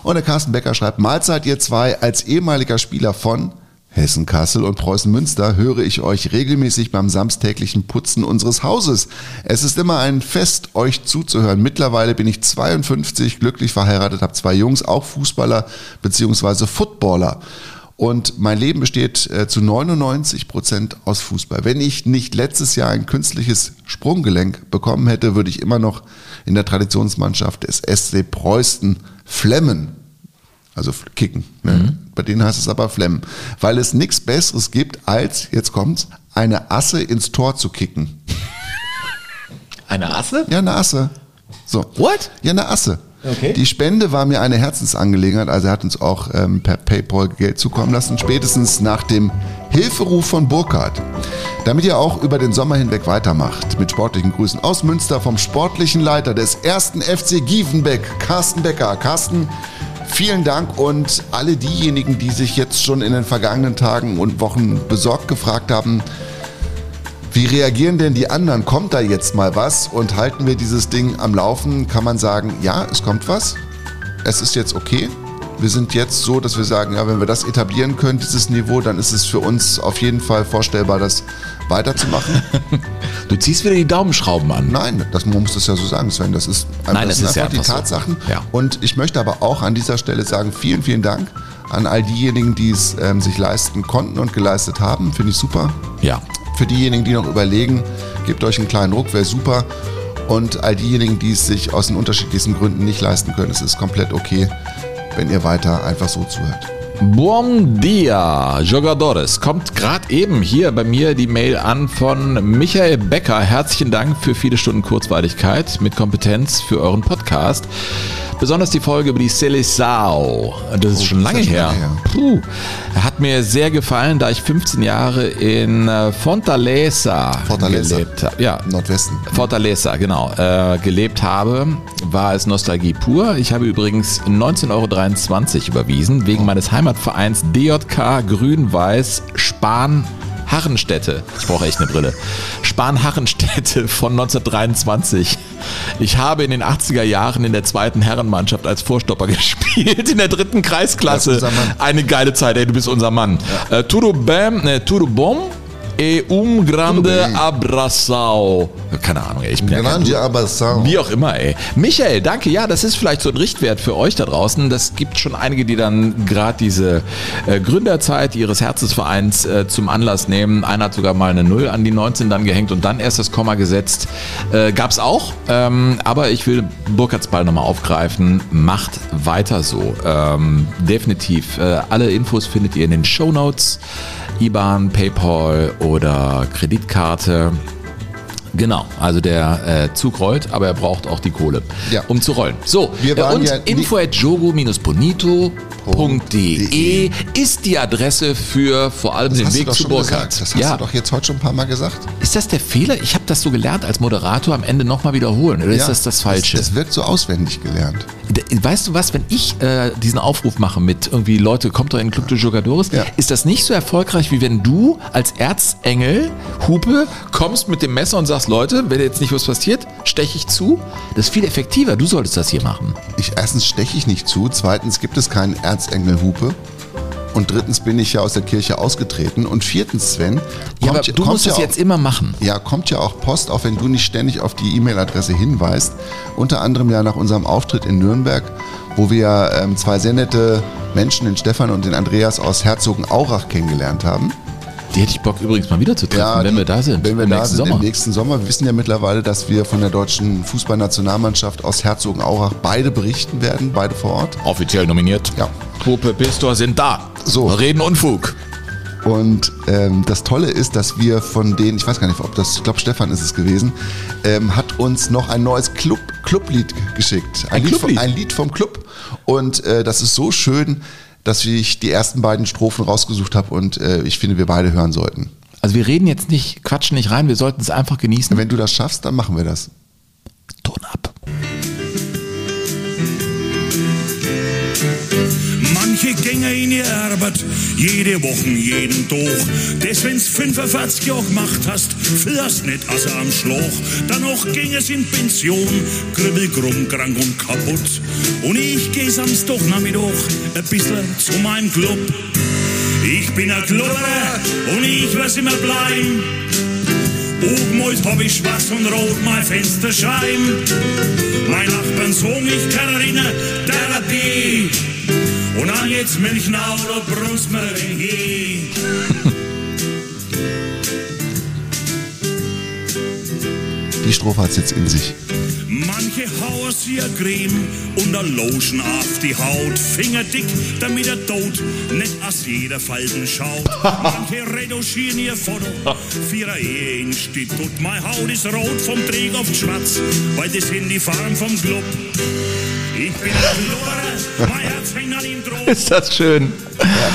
Und der Carsten Becker schreibt, Mahlzeit ihr zwei, als ehemaliger Spieler von Hessen Kassel und Preußen Münster höre ich euch regelmäßig beim samstäglichen Putzen unseres Hauses. Es ist immer ein Fest, euch zuzuhören. Mittlerweile bin ich 52, glücklich verheiratet, habe zwei Jungs, auch Fußballer beziehungsweise Footballer. Und mein Leben besteht äh, zu 99 Prozent aus Fußball. Wenn ich nicht letztes Jahr ein künstliches Sprunggelenk bekommen hätte, würde ich immer noch in der Traditionsmannschaft des SC Preußen flemmen. Also kicken. Ne? Bei denen heißt es aber flemmen. Weil es nichts Besseres gibt, als, jetzt kommt's, eine Asse ins Tor zu kicken. Eine Asse? Ja, eine Asse. So. What? Ja, eine Asse. Okay. Die Spende war mir eine Herzensangelegenheit, also er hat uns auch ähm, per PayPal Geld zukommen lassen, spätestens nach dem Hilferuf von Burkhardt. Damit ihr auch über den Sommer hinweg weitermacht. Mit sportlichen Grüßen aus Münster vom sportlichen Leiter des ersten FC Gievenbeck, Carsten Becker. Carsten, vielen Dank und alle diejenigen, die sich jetzt schon in den vergangenen Tagen und Wochen besorgt gefragt haben, wie reagieren denn die anderen? Kommt da jetzt mal was und halten wir dieses Ding am Laufen? Kann man sagen, ja, es kommt was. Es ist jetzt okay. Wir sind jetzt so, dass wir sagen, ja, wenn wir das etablieren können, dieses Niveau, dann ist es für uns auf jeden Fall vorstellbar, das weiterzumachen. Du ziehst wieder die Daumenschrauben an. Nein, das, man muss das ja so sagen, Sven. Das ist, Nein, das es ist sind ja einfach die einfach so. Tatsachen. Ja. Und ich möchte aber auch an dieser Stelle sagen, vielen, vielen Dank an all diejenigen, die es ähm, sich leisten konnten und geleistet haben. Finde ich super. Ja. Für diejenigen, die noch überlegen, gebt euch einen kleinen Ruck, wäre super. Und all diejenigen, die es sich aus den unterschiedlichsten Gründen nicht leisten können, es ist komplett okay, wenn ihr weiter einfach so zuhört. Bom dia, Jogadores. Kommt gerade eben hier bei mir die Mail an von Michael Becker. Herzlichen Dank für viele Stunden Kurzweiligkeit mit Kompetenz für euren Podcast. Besonders die Folge über die Seleção. Das ist Oh, schon ist lange schon her. lange her. Puh. Hat mir sehr gefallen, da ich 15 Jahre in äh, Fortaleza, Fortaleza. gelebt habe. Ja, Nordwesten. Fortaleza, genau, äh, gelebt habe, war es Nostalgie pur. Ich habe übrigens 19,23 Euro überwiesen, wegen meines Heimatvereins DJK Grün-Weiß Spahn Harrenstädte. Ich brauche echt eine Brille. Spahn-Harrenstädte von 1923. Ich habe in den 80er Jahren in der zweiten Herrenmannschaft als Vorstopper gespielt, in der dritten Kreisklasse. Eine geile Zeit, ey, du bist unser Mann. Äh, tudo bem, äh, tudo bom e um grande abraçao. Keine Ahnung, ey, ich bin ja Grande Abração. wie auch immer, ey. Michael, danke. Ja, das ist vielleicht so ein Richtwert für euch da draußen. Das gibt schon einige, die dann gerade diese äh, Gründerzeit ihres Herzensvereins äh, zum Anlass nehmen. Einer hat sogar mal eine Null an die 19 dann gehängt und dann erst das Komma gesetzt. Äh, gab's auch. Ähm, aber ich will Burkhards Ball nochmal aufgreifen. Macht weiter so. Ähm, definitiv. Äh, alle Infos findet ihr in den Show Notes. IBAN, PayPal oder Kreditkarte. Genau, also der äh, Zug rollt, aber er braucht auch die Kohle, Ja. um zu rollen. So, Wir äh, waren und ja info at jogo-bonito.de ist die Adresse für vor allem Das den Weg zu Burkhardt. gesagt. Das hast ja, du doch jetzt heute schon ein paar Mal gesagt. ist das der Fehler? Ich habe das so gelernt als Moderator am Ende nochmal wiederholen. Oder ist Ja, das das Falsche? Es, es wird so auswendig gelernt. Weißt du was, wenn ich äh, diesen Aufruf mache mit irgendwie Leute, kommt doch in den Club de Jogadores, ist das nicht so erfolgreich, wie wenn du als Erzengel, Hupe, kommst mit dem Messer und sagst, Leute, wenn jetzt nicht was passiert, steche ich zu. Das ist viel effektiver. Du solltest das hier machen. Ich, erstens steche ich nicht zu, zweitens gibt es keinen Erzengel-Hupe. Und drittens bin ich ja aus der Kirche ausgetreten. Und viertens, Sven, Ja, ja- du musst ja das auch- jetzt immer machen. Ja, kommt ja auch Post, auch wenn du nicht ständig auf die E-Mail-Adresse hinweist. Unter anderem ja nach unserem Auftritt in Nürnberg, wo wir ähm, zwei sehr nette Menschen, den Stefan und den Andreas aus Herzogenaurach kennengelernt haben. Die hätte ich Bock übrigens mal wieder zu treffen, wenn die- wir da sind. Wenn wir im da nächsten sind Sommer. im nächsten Sommer. Wir wissen ja mittlerweile, dass wir von der deutschen Fußballnationalmannschaft aus Herzogenaurach beide berichten werden, beide vor Ort. Offiziell nominiert. Ja. Hupe, Pistor sind da. So. Reden Unfug. Und ähm, das Tolle ist, dass wir von denen, ich weiß gar nicht, ob das, ich glaube Stefan ist es gewesen, ähm, hat uns noch ein neues Club, Clublied geschickt. Ein Lied Clublied? Vom, ein Lied vom Club. Und äh, das ist so schön, dass ich die ersten beiden Strophen rausgesucht habe und äh, ich finde, wir beide hören sollten. Also wir reden jetzt nicht, quatschen nicht rein, wir sollten es einfach genießen. Wenn du das schaffst, dann machen wir das. Ton ab. Manche gänge in die Arbeit, jede Woche, jeden Tag. Das, wenn's 45 Jahre gemacht hast, fährst nicht also am Schlag. Danach ging es in Pension, kribbel, krumm, krank und kaputt. Und ich geh Samstagnachmittag ein bisschen zu meinem Club. Ich bin ein Klubberer und ich wir's immer bleiben. Obenmals hab ich schwarz und rot mein Fensterscheiben. Mein Nachbarn so mich Katharina Therapie. Und dann geht's Milchnau oder Brunsmering Die Strophe hat's jetzt in sich. Manche hauen sie a Creme und a Lotion auf die Haut. Fingerdick, damit er tot nicht aus jeder Falten schaut. Manche retuschieren ihr Foto für ihre Ehe Institut. Meine Haut ist rot vom Träg auf Schwarz, weil das sind die Farben vom Club. Ich bin ein Klubberer, mein Herz hängt an ihm drauf. Ist das schön.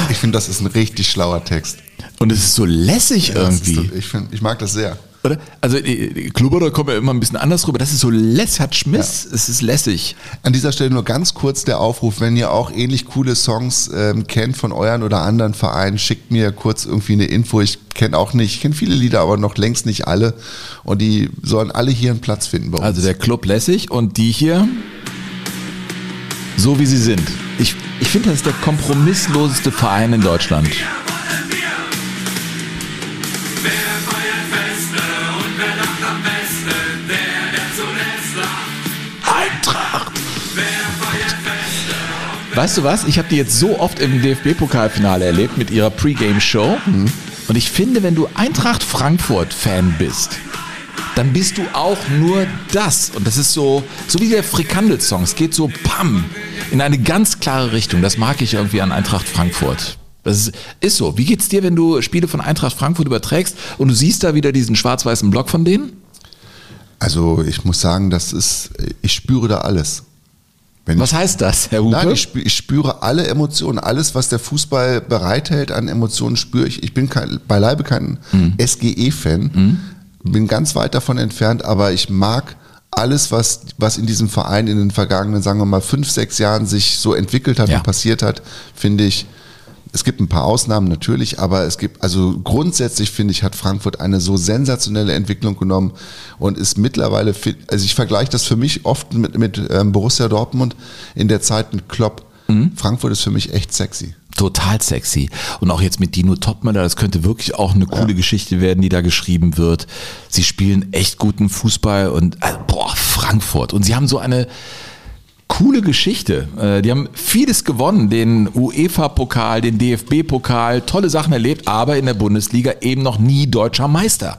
Ich finde, das ist ein richtig schlauer Text. Und es ist so lässig ist, irgendwie. ich, find, ich mag das sehr. Oder? Also die Klubberer kommen ja immer ein bisschen anders rüber. Das ist so lässig, hat Schmiss, es ist lässig. An dieser Stelle nur ganz kurz der Aufruf, wenn ihr auch ähnlich coole Songs ähm, kennt von euren oder anderen Vereinen, schickt mir kurz irgendwie eine Info. Ich kenne auch nicht, ich kenne viele Lieder, aber noch längst nicht alle. Und die sollen alle hier einen Platz finden bei uns. Also der Club lässig und die hier so wie sie sind. Ich, ich finde, das ist der kompromissloseste Verein in Deutschland. Weißt du was? Ich habe die jetzt so oft im DFB-Pokalfinale erlebt mit ihrer Pre-Game-Show. Und ich finde, wenn du Eintracht Frankfurt-Fan bist, dann bist du auch nur das. Und das ist so, so wie der Frikandel-Song. Es geht so pam in eine ganz klare Richtung. Das mag ich irgendwie an Eintracht Frankfurt. Das ist, ist so. Wie geht's dir, wenn du Spiele von Eintracht Frankfurt überträgst und du siehst da wieder diesen schwarz-weißen Block von denen? Also ich muss sagen, das ist, ich spüre da alles. Wenn Was heißt das, Herr Hupe? Nein, ich, spü- ich spüre alle Emotionen. Alles, was der Fußball bereithält an Emotionen, spüre ich. Ich bin kein, beileibe kein Mhm. SGE-Fan, bin ganz weit davon entfernt, aber ich mag alles, was, was in diesem Verein in den vergangenen, sagen wir mal, fünf, sechs Jahren sich so entwickelt hat Ja. und passiert hat, finde ich. Es gibt ein paar Ausnahmen natürlich, aber es gibt, also grundsätzlich finde ich, hat Frankfurt eine so sensationelle Entwicklung genommen und ist mittlerweile, also ich vergleiche das für mich oft mit, mit ähm, Borussia Dortmund in der Zeit mit Klopp. Frankfurt ist für mich echt sexy. Total sexy. Und auch jetzt mit Dino Topmüller, das könnte wirklich auch eine coole Geschichte werden, die da geschrieben wird. Sie spielen echt guten Fußball und äh, boah, Frankfurt. Und sie haben so eine coole Geschichte. Äh, Die haben vieles gewonnen, den UEFA-Pokal, den DFB-Pokal, tolle Sachen erlebt, aber in der Bundesliga eben noch nie deutscher Meister.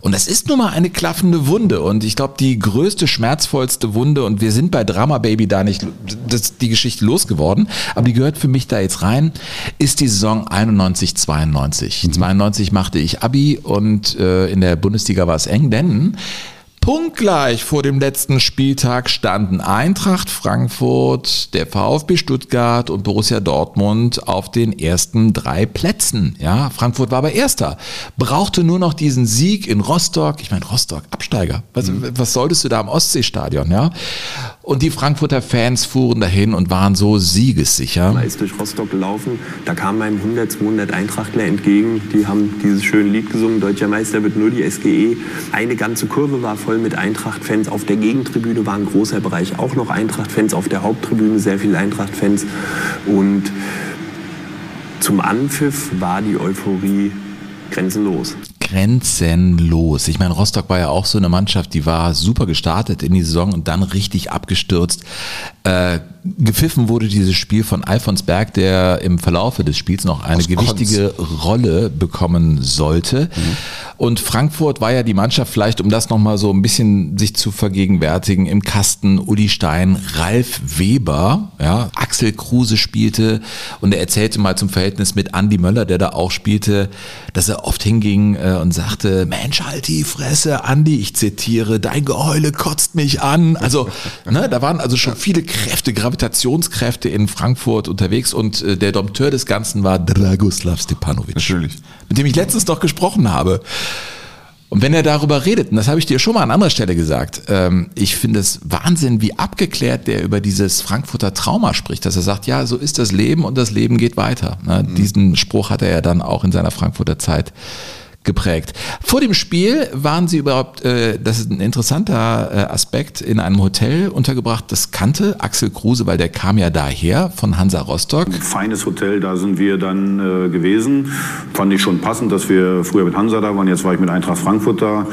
Und das ist nun mal eine klaffende Wunde. Und ich glaube, die größte, schmerzvollste Wunde, und wir sind bei Drama Baby da nicht das, die Geschichte losgeworden, aber die gehört für mich da jetzt rein, ist die Saison 91, 92. 92 machte ich Abi und äh, in der Bundesliga war es eng, denn Punktgleich vor dem letzten Spieltag standen Eintracht Frankfurt, der VfB Stuttgart und Borussia Dortmund auf den ersten drei Plätzen. Ja, Frankfurt war aber Erster, brauchte nur noch diesen Sieg in Rostock. Ich meine, Rostock, Absteiger. Was, was solltest du da am Ostseestadion? Ja, und die Frankfurter Fans fuhren dahin und waren so siegessicher. mal ist durch Rostock gelaufen. Da kamen einem 100, 200 Eintrachtler entgegen. Die haben dieses schöne Lied gesungen, Deutscher Meister wird nur die SGE. Eine ganze Kurve war voll mit Eintracht-Fans. Auf der Gegentribüne war ein großer Bereich auch noch Eintracht-Fans. Auf der Haupttribüne sehr viele Eintracht-Fans. Und zum Anpfiff war die Euphorie grenzenlos. Grenzenlos. Ich meine, Rostock war ja auch so eine Mannschaft, die war super gestartet in die Saison und dann richtig abgestürzt. Äh, gepfiffen wurde dieses Spiel von Alfons Berg, der im Verlaufe des Spiels noch eine Aus Konz. gewichtige Rolle bekommen sollte. Und Frankfurt war ja die Mannschaft, vielleicht um das nochmal so ein bisschen sich zu vergegenwärtigen, im Kasten Uli Stein, Ralf Weber, ja, Axel Kruse spielte und er erzählte mal zum Verhältnis mit Andy Möller, der da auch spielte, dass er oft hinging äh, und sagte, Mensch, halt die Fresse, Andy, ich zitiere, dein Geheule kotzt mich an. Also, ne, da waren also schon viele Kräfte, Gravitationskräfte in Frankfurt unterwegs und äh, der Dompteur des Ganzen war Dragoslav Stepanovic. Natürlich. Mit dem ich letztens doch gesprochen habe. Und wenn er darüber redet, und das habe ich dir schon mal an anderer Stelle gesagt, ähm, ich finde es Wahnsinn, wie abgeklärt der über dieses Frankfurter Trauma spricht, dass er sagt, ja, so ist das Leben und das Leben geht weiter. Ne? Diesen Spruch hat er ja dann auch in seiner Frankfurter Zeit geprägt. Vor dem Spiel waren sie überhaupt, äh, das ist ein interessanter äh, Aspekt, in einem Hotel untergebracht. Das kannte Axel Kruse, weil der kam ja daher von Hansa Rostock. Feines Hotel, da sind wir dann äh, gewesen. Fand ich schon passend, dass wir früher mit Hansa da waren. Jetzt war ich mit Eintracht Frankfurt da.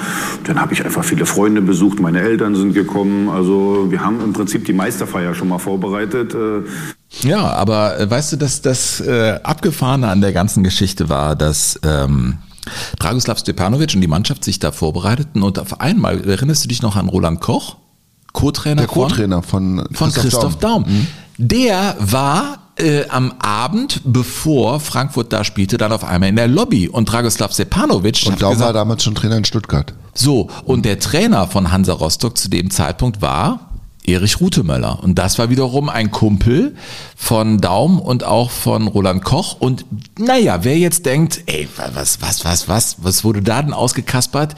Dann habe ich einfach viele Freunde besucht. Meine Eltern sind gekommen. Also wir haben im Prinzip die Meisterfeier schon mal vorbereitet. Äh, Ja, aber äh, weißt du, dass das äh, Abgefahrene an der ganzen Geschichte war, dass ähm, Dragoslav Stepanovic und die Mannschaft sich da vorbereiteten und auf einmal, erinnerst du dich noch an Roland Koch? Co-Trainer Der Co-Trainer von, von Christoph Daum. Mhm. Der war äh, am Abend, bevor Frankfurt da spielte, dann auf einmal in der Lobby und Dragoslav Stepanovic Und Daum war gesagt, damals schon Trainer in Stuttgart. so, und der Trainer von Hansa Rostock zu dem Zeitpunkt war Erich Rutemöller. Und das war wiederum ein Kumpel von Daum und auch von Roland Koch. Und naja, wer jetzt denkt, ey, was, was, was, was, was wurde da denn ausgekaspert?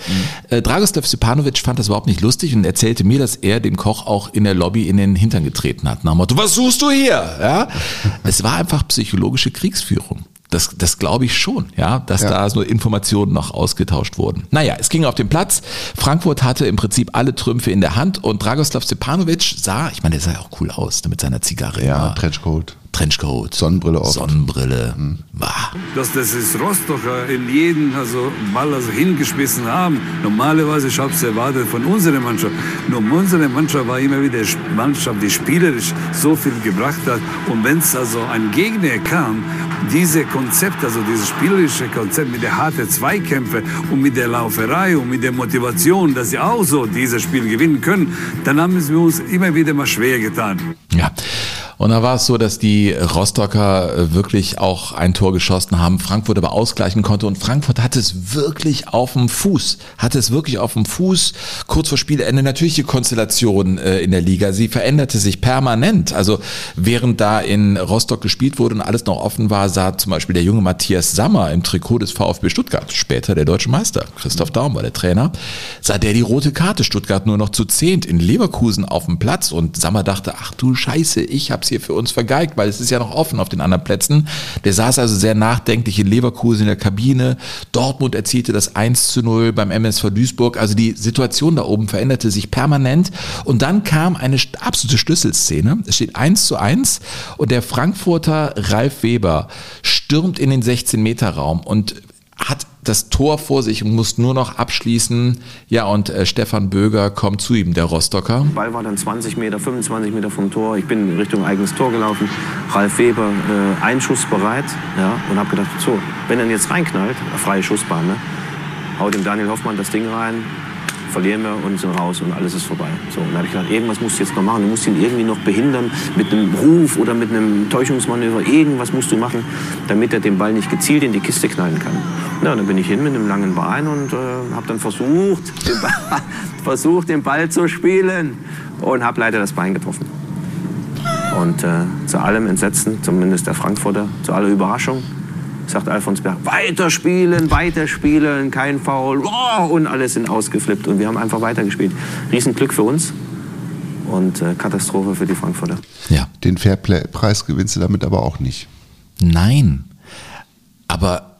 Äh, Dragoslav Stepanovic fand das überhaupt nicht lustig und erzählte mir, dass er dem Koch auch in der Lobby in den Hintern getreten hat. Nach dem Motto, was suchst du hier? Ja? Es war einfach psychologische Kriegsführung. Das, das glaube ich schon, ja, dass Ja. da so Informationen noch ausgetauscht wurden. Naja, es ging auf den Platz. Frankfurt hatte im Prinzip alle Trümpfe in der Hand und Dragoslav Stepanovic sah, ich meine, der sah ja auch cool aus ne, mit seiner Zigarre. Ja. Trenchcoat. Trenchcoat. Sonnenbrille oft. Sonnenbrille. Bah. dass das ist Rostocker in jeden also Ball also hingeschmissen haben. Normalerweise, ich habe es erwartet von unserer Mannschaft. Nur unsere Mannschaft war immer wieder die Mannschaft, die spielerisch so viel gebracht hat. Und wenn es also ein Gegner kam, diese Konzept, also dieses spielerische Konzept mit der harten Zweikämpfe und mit der Lauferei und mit der Motivation, dass sie auch so dieses Spiel gewinnen können, dann haben es wir uns immer wieder mal schwer getan. Ja. Und da war es so, dass die Rostocker äh, wirklich auch ein Tor geschossen haben, Frankfurt aber ausgleichen konnte. Und Frankfurt hatte es wirklich auf dem Fuß, hatte es wirklich auf dem Fuß, kurz vor Spielende. Natürlich die Konstellation äh, in der Liga, sie veränderte sich permanent, also während da in Rostock gespielt wurde und alles noch offen war, sah zum Beispiel der junge Matthias Sammer im Trikot des VfB Stuttgart, später der deutsche Meister, Christoph Daum war der Trainer, sah der die rote Karte Stuttgart nur noch zu zehnt in Leverkusen auf dem Platz. Und Sammer dachte, ach du Scheiße, ich hab's hier für uns vergeigt, weil es ist ja noch offen auf den anderen Plätzen. Der saß also sehr nachdenklich in Leverkusen in der Kabine. Dortmund erzielte das 1 zu 0 beim MSV Duisburg. Also die Situation da oben veränderte sich permanent. Und dann kam eine absolute Schlüsselszene. Es steht 1 zu 1 und der Frankfurter Ralf Weber stürmt in den 16-Meter-Raum und hat das Tor vor sich und muss nur noch abschließen. Ja, und äh, Stefan Böger kommt zu ihm, der Rostocker. Ball war dann 20 Meter, 25 Meter vom Tor. Ich bin in Richtung eigenes Tor gelaufen. Ralf Weber äh, einschussbereit ja, und habe gedacht, so, wenn er jetzt reinknallt, freie Schussbahn, ne, haut dem Daniel Hoffmann das Ding rein, verlieren wir und sind raus und alles ist vorbei. So, und dann habe ich gedacht, irgendwas musst du jetzt noch machen. Du musst ihn irgendwie noch behindern mit einem Ruf oder mit einem Täuschungsmanöver. Irgendwas musst du machen, damit er den Ball nicht gezielt in die Kiste knallen kann. Ja, dann bin ich hin mit einem langen Bein und äh, habe dann versucht den, Ball, versucht, den Ball zu spielen und habe leider das Bein getroffen. Und äh, zu allem Entsetzen, zumindest der Frankfurter, zu aller Überraschung, sagt Alfons Berg, weiterspielen, weiterspielen, kein Foul. Oh, und alle sind ausgeflippt und wir haben einfach weitergespielt. Riesenglück für uns und äh, Katastrophe für die Frankfurter. Ja. Den Fairplay-Preis gewinnst du damit aber auch nicht. Nein. Aber,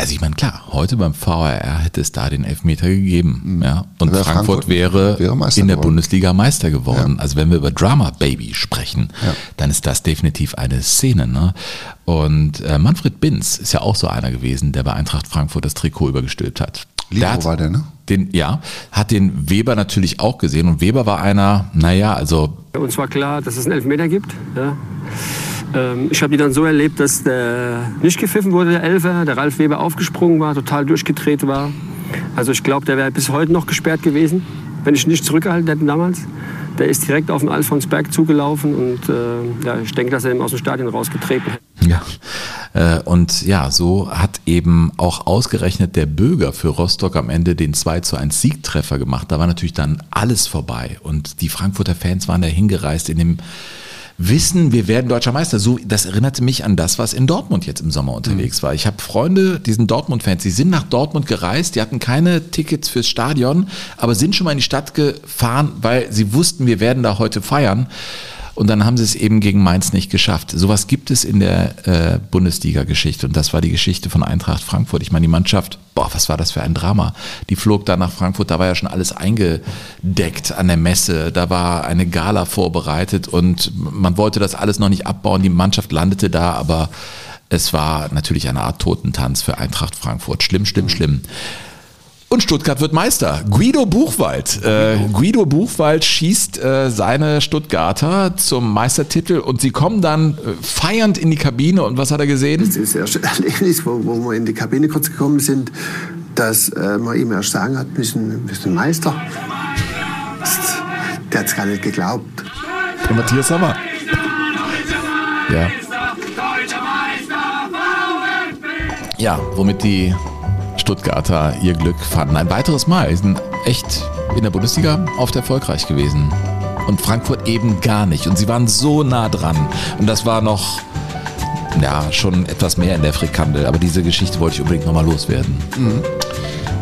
also ich meine, klar, heute beim VAR hätte es da den Elfmeter gegeben. Ja. Und Frankfurt, Frankfurt- wäre, wäre in der geworden. Bundesliga Meister geworden. Ja. Also wenn wir über Drama Baby sprechen, Ja. dann ist das definitiv eine Szene. Ne? Und äh, Manfred Binz ist ja auch so einer gewesen, der bei Eintracht Frankfurt das Trikot übergestülpt hat. Libero hat war der, ne? Den, ja, hat den Weber natürlich auch gesehen. Und Weber war einer, naja, also Uns war klar, dass es einen Elfmeter gibt. Ja. Ähm, ich habe die dann so erlebt, dass der nicht gepfiffen wurde, der Elfer, der Ralf Weber aufgesprungen war, total durchgedreht war. Also ich glaube, der wäre bis heute noch gesperrt gewesen, wenn ich ihn nicht zurückgehalten hätte damals. Der ist direkt auf den Alfonsberg zugelaufen und äh, ja, ich denke, dass er ihn aus dem Stadion rausgetreten hätte. Ja. Äh, Und ja, so hat eben auch ausgerechnet der Bürger für Rostock am Ende den 2 zu 1 Siegtreffer gemacht. Da war natürlich dann alles vorbei. Und die Frankfurter Fans waren da hingereist in dem Wissen, wir werden deutscher Meister. So, das erinnerte mich an das, was in Dortmund jetzt im Sommer unterwegs war. Ich habe Freunde, die sind Dortmund-Fans, die sind nach Dortmund gereist, die hatten keine Tickets fürs Stadion, aber sind schon mal in die Stadt gefahren, weil sie wussten, wir werden da heute feiern. Und dann haben sie es eben gegen Mainz nicht geschafft. Sowas gibt es in der äh, Bundesliga-Geschichte. Und das war die Geschichte von Eintracht Frankfurt. Ich meine, die Mannschaft, boah, was war das für ein Drama? Die flog da nach Frankfurt, da war ja schon alles eingedeckt an der Messe. Da war eine Gala vorbereitet und man wollte das alles noch nicht abbauen. Die Mannschaft landete da, aber es war natürlich eine Art Totentanz für Eintracht Frankfurt. Schlimm, schlimm, schlimm. Und Stuttgart wird Meister. Guido Buchwald. Äh, Guido Buchwald schießt äh, seine Stuttgarter zum Meistertitel und sie kommen dann äh, feiernd in die Kabine. Und was hat er gesehen? Das ist das erste Erlebnis, wo, wo wir in die Kabine kurz gekommen sind, dass äh, man ihm erst sagen hat, wir sind, wir sind Meister. Der hat es gar nicht geglaubt. Der Matthias Sommer. Ja. Ja, womit die Stuttgarter ihr Glück fanden. Ein weiteres Mal. Sie sind echt in der Bundesliga oft erfolgreich gewesen. Und Frankfurt eben gar nicht. Und sie waren so nah dran. Und das war noch, ja, schon etwas mehr in der Frikandel. Aber diese Geschichte wollte ich unbedingt nochmal loswerden. Mhm.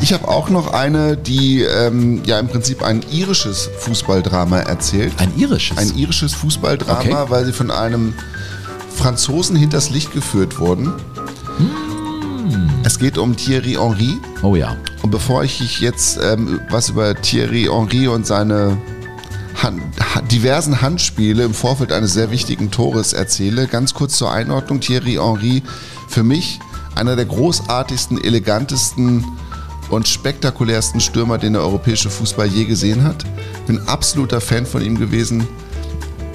Ich habe auch noch eine, die ähm, ja im Prinzip ein irisches Fußballdrama erzählt. Ein irisches? Ein irisches Fußballdrama, Okay. weil sie von einem Franzosen hinters Licht geführt wurden. Es geht um Thierry Henry. Oh ja. Und bevor ich jetzt ähm, was über Thierry Henry und seine Han ha- diversen Handspiele im Vorfeld eines sehr wichtigen Tores erzähle, ganz kurz zur Einordnung. Thierry Henry, für mich einer der großartigsten, elegantesten und spektakulärsten Stürmer, den der europäische Fußball je gesehen hat. Bin absoluter Fan von ihm gewesen.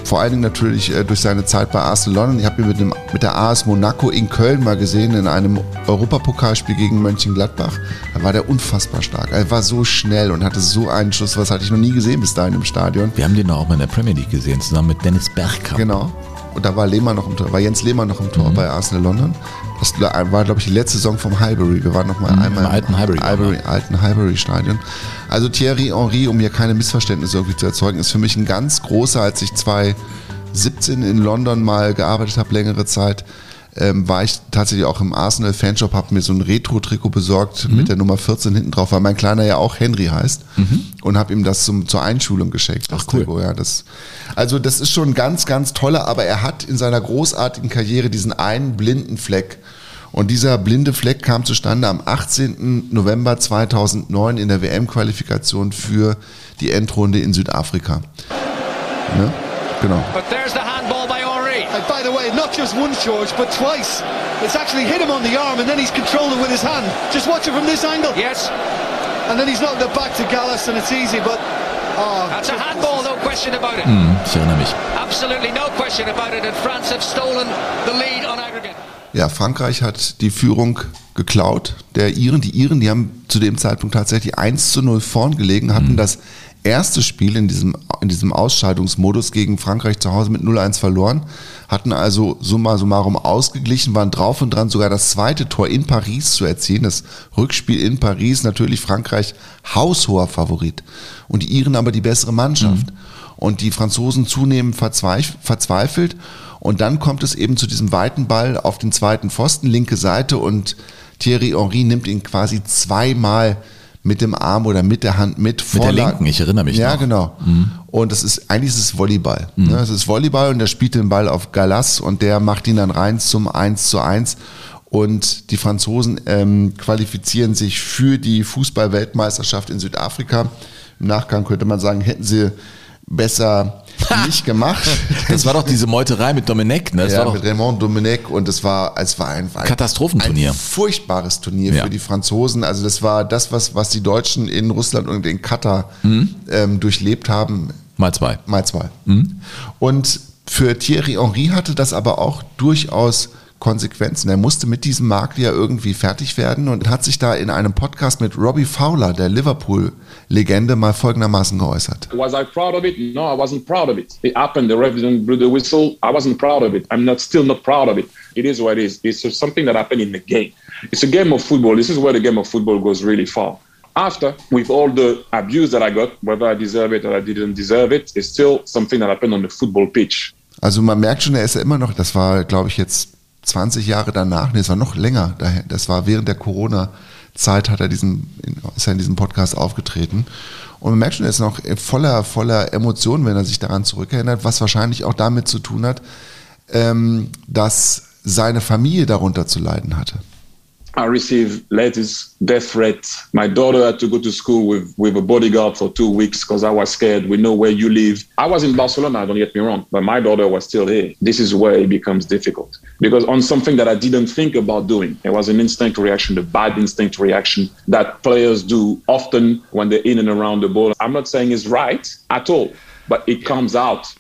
Vor allen Dingen natürlich äh, durch seine Zeit bei Arsenal London. Ich habe ihn mit, dem, mit der AS Monaco in Köln mal gesehen in einem Europapokalspiel gegen Mönchengladbach. Da war der unfassbar stark. Er war so schnell und hatte so einen Schuss, was hatte ich noch nie gesehen bis dahin im Stadion. Wir haben den auch mal in der Premier League gesehen, zusammen mit Dennis Bergkamp. Genau. Und da war Lehmann noch im Tor, war Jens Lehmann noch im Tor Mhm. bei Arsenal London. Das war, glaube ich, die letzte Saison vom Highbury. Wir waren noch mal Mhm, einmal im alten Highbury. Highbury, alten Highbury Stadion. Also Thierry Henry, um hier keine Missverständnisse irgendwie zu erzeugen, ist für mich ein ganz großer, als ich 2017 in London mal gearbeitet habe, längere Zeit, ähm, war ich tatsächlich auch im Arsenal Fanshop, habe mir so ein Retro-Trikot besorgt Mhm. mit der Nummer 14 hinten drauf, weil mein Kleiner ja auch Henry heißt und habe ihm das zum, zur Einschulung geschenkt. Das Ach, cool. Trikot, ja, das, also das ist schon ganz, ganz toller, aber er hat in seiner großartigen Karriere diesen einen blinden Fleck. Und dieser blinde Fleck kam zustande am 18. November 2009 in der WM-Qualifikation für die Endrunde in Südafrika. Ne? Genau. But there's the handball by. And by the way, not just once, George, but twice. It's actually hit him on the arm and then he's controlled it with his hand. Just watch it from this angle. Yes. And then he's knocked it back to Gallus and it's easy, but. Oh, That's a handball, no question about it. Hm, ich erinnere mich. Absolutely no question about it. And France have stolen the lead on aggregate. Ja, Frankreich hat die Führung geklaut. Der Iren, die Iren, die haben zu dem Zeitpunkt tatsächlich 1 zu 0 vorn gelegen, hatten das erste Spiel in diesem, in diesem Ausscheidungsmodus gegen Frankreich zu Hause mit 0-1 verloren, hatten also summa summarum ausgeglichen, waren drauf und dran, sogar das zweite Tor in Paris zu erzielen. Das Rückspiel in Paris, natürlich Frankreich haushoher Favorit. Und die Iren aber die bessere Mannschaft. Und die Franzosen zunehmend verzweif verzweifelt. Und dann kommt es eben zu diesem weiten Ball auf den zweiten Pfosten, linke Seite und Thierry Henry nimmt ihn quasi zweimal mit dem Arm oder mit der Hand mit. Mit der linken, ich erinnere mich Ja, noch. genau. Mhm. Und das ist, eigentlich ist es Volleyball. Mhm. Ne? Es ist Volleyball und der spielt den Ball auf Galas und der macht ihn dann rein zum 1 zu 1. Und die Franzosen ähm, qualifizieren sich für die Fußball-Weltmeisterschaft in Südafrika. Im Nachgang könnte man sagen, hätten sie besser nicht gemacht. Das war doch diese Meuterei mit Domenech, ne? Das ja, mit Raymond Domenech und es war, es war ein, ein Katastrophenturnier. Ein furchtbares Turnier Ja. für die Franzosen. Also das war das, was, was die Deutschen in Russland und in Katar Mhm. ähm, durchlebt haben. Mal zwei. Mal zwei. Mhm. Und für Thierry Henry hatte das aber auch durchaus Konsequenzen. Er musste mit diesem Markt ja irgendwie fertig werden und hat sich da in einem Podcast mit Robbie Fowler, der Liverpool-Legende, mal folgendermaßen geäußert. Was I proud of it? No, I wasn't proud of it. It happened. The resident blew the whistle. I wasn't proud of it. I'm not still not proud of it. It is what it is. It's something that happened in the game. It's a game of football. This is where the game of football goes really far. After, with all the abuse that I got, whether I deserve it or I didn't deserve it, it's still something that happened on the football pitch. Also man merkt schon, er ist ja immer noch, das war, glaube ich, jetzt 20 Jahre danach, nee, es war noch länger, das war während der Corona-Zeit, hat er diesen, ist er in diesem Podcast aufgetreten. Und man merkt schon, er ist noch voller, voller Emotionen, wenn er sich daran zurückerinnert, was wahrscheinlich auch damit zu tun hat, ähm, dass seine Familie darunter zu leiden hatte. I received letters, death threats. My daughter had to go to school with, with a bodyguard for two weeks because I was scared. We know where you live. I was in Barcelona, don't get me wrong, but my daughter was still here. This is where it becomes difficult because on something that I didn't think about doing, it was an instinct reaction, the bad instinct reaction that players do often when they're in and around the ball. I'm not saying it's right at all, but it comes out.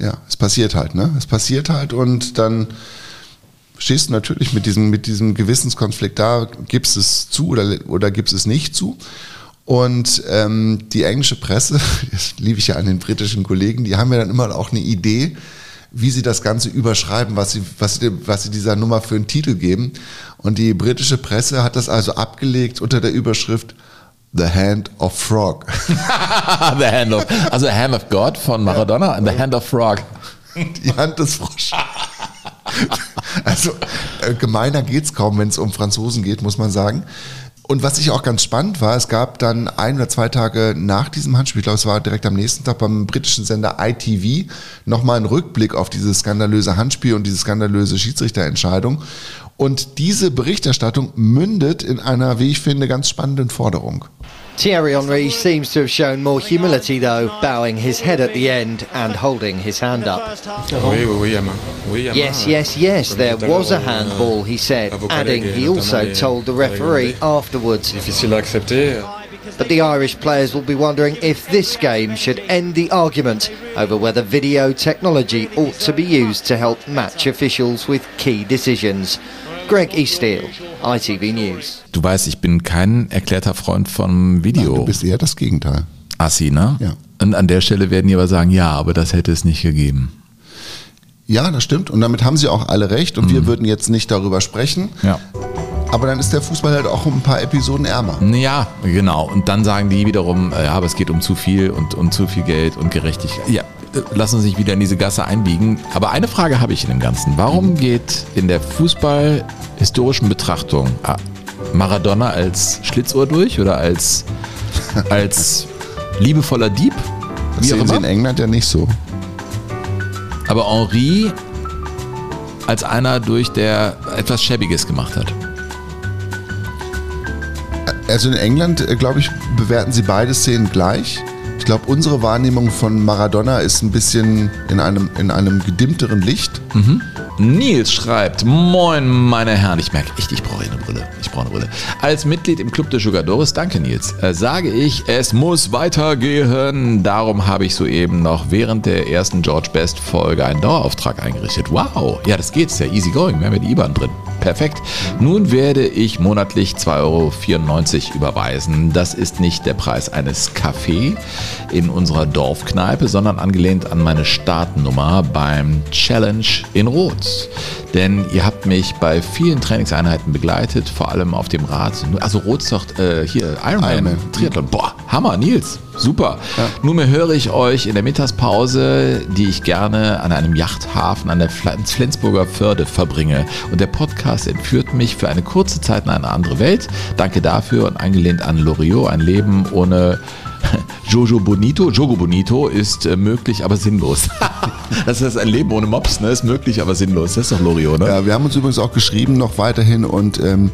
Ja, es passiert halt, ne? Es passiert halt und dann stehst du natürlich mit diesem, mit diesem Gewissenskonflikt da, gibst es zu oder, oder gibst es nicht zu. Und ähm, die englische Presse, das liebe ich ja an den britischen Kollegen, die haben ja dann immer auch eine Idee, wie sie das Ganze überschreiben, was sie, was sie, was sie dieser Nummer für einen Titel geben. Und die britische Presse hat das also abgelegt unter der Überschrift The Hand of Frog. the Hand of, also Hand of God von Maradona and The Hand of Frog. Die Hand des Frosch. also äh, gemeiner geht's kaum, wenn es um Franzosen geht, muss man sagen. Und was ich auch ganz spannend war, es gab dann ein oder zwei Tage nach diesem Handspiel, ich glaube, es war direkt am nächsten Tag beim britischen Sender ITV, nochmal einen Rückblick auf dieses skandalöse Handspiel und diese skandalöse Schiedsrichterentscheidung. Und diese Berichterstattung mündet in einer, wie ich finde, ganz spannenden Forderung. Thierry Henry seems to have shown more humility, though, bowing his head at the end and holding his hand up. Yes, yes, yes, there was a handball, he said, adding he also told the referee afterwards. But the Irish players will be wondering if this game should end the argument over whether video technology ought to be used to help match officials with key decisions. Greg Easteel, ITV News. Du weißt, ich bin kein erklärter Freund vom Video. Nein, du bist eher das Gegenteil. Assi, ne? Ja. Und an der Stelle werden die aber sagen, ja, aber das hätte es nicht gegeben. Ja, das stimmt. Und damit haben sie auch alle recht. Und mhm. wir würden jetzt nicht darüber sprechen. Ja. Aber dann ist der Fußball halt auch um ein paar Episoden ärmer. Ja, genau. Und dann sagen die wiederum, ja, aber es geht um zu viel und, und zu viel Geld und Gerechtigkeit. Ja, lassen sich wieder in diese Gasse einbiegen. Aber eine Frage habe ich in dem Ganzen. Warum geht in der Fußballhistorischen Betrachtung ah, Maradona als Schlitzohr durch oder als, als liebevoller Dieb? Das sehen sie in England ja nicht so. Aber Henri als einer durch, der etwas Schäbiges gemacht hat. Also in England, äh, glaube ich, bewerten sie beide Szenen gleich glaube, unsere Wahrnehmung von Maradona ist ein bisschen in einem, in einem gedimmteren Licht. Mhm. Nils schreibt, moin meine Herren, ich merke echt, ich brauche eine Brille. Ich brauche eine Brille. Als Mitglied im Club de Jugadores, danke Nils, äh, sage ich, es muss weitergehen. Darum habe ich soeben noch während der ersten George Best Folge einen Dauerauftrag eingerichtet. Wow, ja das geht, ist ja easy going, wir haben ja die IBAN drin. Perfekt. Nun werde ich monatlich 2,94 Euro überweisen. Das ist nicht der Preis eines Kaffee in unserer Dorfkneipe, sondern angelehnt an meine Startnummer beim Challenge in Rot. Denn ihr habt mich bei vielen Trainingseinheiten begleitet, vor allem auf dem Rad. Also Rot ist doch äh, hier Ironman, Ironman, Triathlon. Boah, Hammer, Nils. Super. Ja. Nunmehr höre ich euch in der Mittagspause, die ich gerne an einem Yachthafen an der Flensburger Förde verbringe. Und der Podcast entführt mich für eine kurze Zeit in eine andere Welt. Danke dafür und angelehnt an Loriot, ein Leben ohne Jojo Bonito. Jogo Bonito ist äh, möglich, aber sinnlos. das ist ein Leben ohne Mops, ne? Ist möglich, aber sinnlos. Das ist doch Loriot, ne? Ja, wir haben uns übrigens auch geschrieben noch weiterhin und ähm,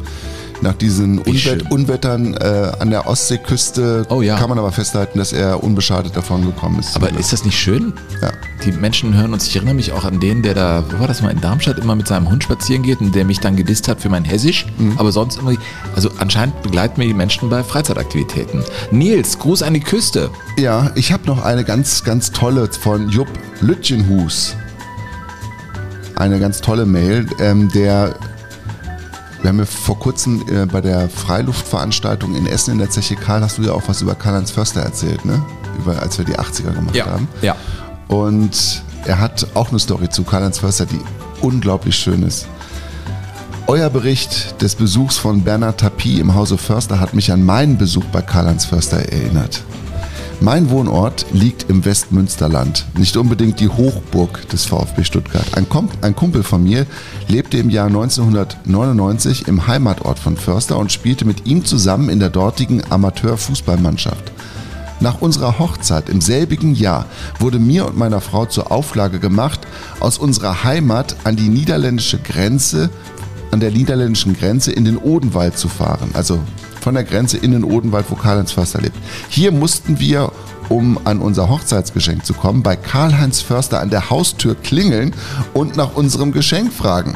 nach diesen Unwett Unwettern äh, an der Ostseeküste oh, ja. kann man aber festhalten, dass er unbeschadet davon gekommen ist. Aber ist das nicht schön? Ja. Die Menschen hören uns, ich erinnere mich auch an den, der da, wo war das mal, in Darmstadt immer mit seinem Hund spazieren geht und der mich dann gedisst hat für mein Hessisch. Mhm. Aber sonst immer, also anscheinend begleiten mir die Menschen bei Freizeitaktivitäten. Nils, Gruß an die Küste. Ja, ich habe noch eine ganz, ganz tolle von Jupp Lütchenhus. eine ganz tolle Mail, ähm, der wir haben ja vor kurzem äh, bei der Freiluftveranstaltung in Essen in der Zeche Karl, hast du ja auch was über Karl-Heinz Förster erzählt, ne? Über, als wir die 80er gemacht Ja, haben. ja. Und er hat auch eine Story zu Karl-Heinz Förster, die unglaublich schön ist. Euer Bericht des Besuchs von Bernhard Tapie im Hause Förster hat mich an meinen Besuch bei Karl-Heinz Förster erinnert. Mein Wohnort liegt im Westmünsterland, nicht unbedingt die Hochburg des VfB Stuttgart. Ein, ein Kumpel von mir lebte im Jahr 1999 im Heimatort von Förster und spielte mit ihm zusammen in der dortigen Amateurfußballmannschaft. Nach unserer Hochzeit im selbigen Jahr wurde mir und meiner Frau zur Auflage gemacht, aus unserer Heimat an die niederländische Grenze, an der niederländischen Grenze in den Odenwald zu fahren. Also von der Grenze in den Odenwald, wo Karl-Heinz Förster lebt. Hier mussten wir, um an unser Hochzeitsgeschenk zu kommen, bei Karl-Heinz Förster an der Haustür klingeln und nach unserem Geschenk fragen.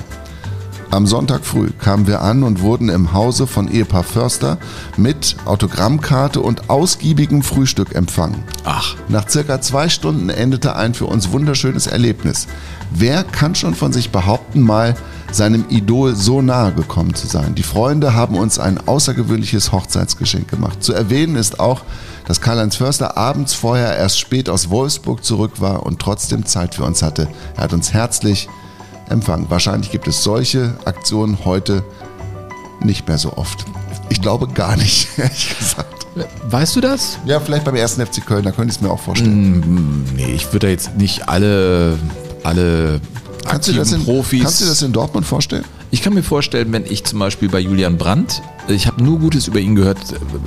Am Sonntag früh kamen wir an und wurden im Hause von Ehepaar Förster mit Autogrammkarte und ausgiebigem Frühstück empfangen. Ach. Nach circa zwei Stunden endete ein für uns wunderschönes Erlebnis. Wer kann schon von sich behaupten, mal seinem Idol so nahe gekommen zu sein? Die Freunde haben uns ein außergewöhnliches Hochzeitsgeschenk gemacht. Zu erwähnen ist auch, dass Karl-Heinz Förster abends vorher erst spät aus Wolfsburg zurück war und trotzdem Zeit für uns hatte. Er hat uns herzlich empfangen. Wahrscheinlich gibt es solche Aktionen heute nicht mehr so oft. Ich glaube gar nicht, ehrlich gesagt. Weißt du das? Ja, vielleicht beim ersten FC Köln, da könnte ich es mir auch vorstellen. Mm, Nee, ich würde da jetzt nicht alle, alle Kannst du, das in, Profis. kannst du das in Dortmund vorstellen? Ich kann mir vorstellen, wenn ich zum Beispiel bei Julian Brandt, ich habe nur Gutes über ihn gehört,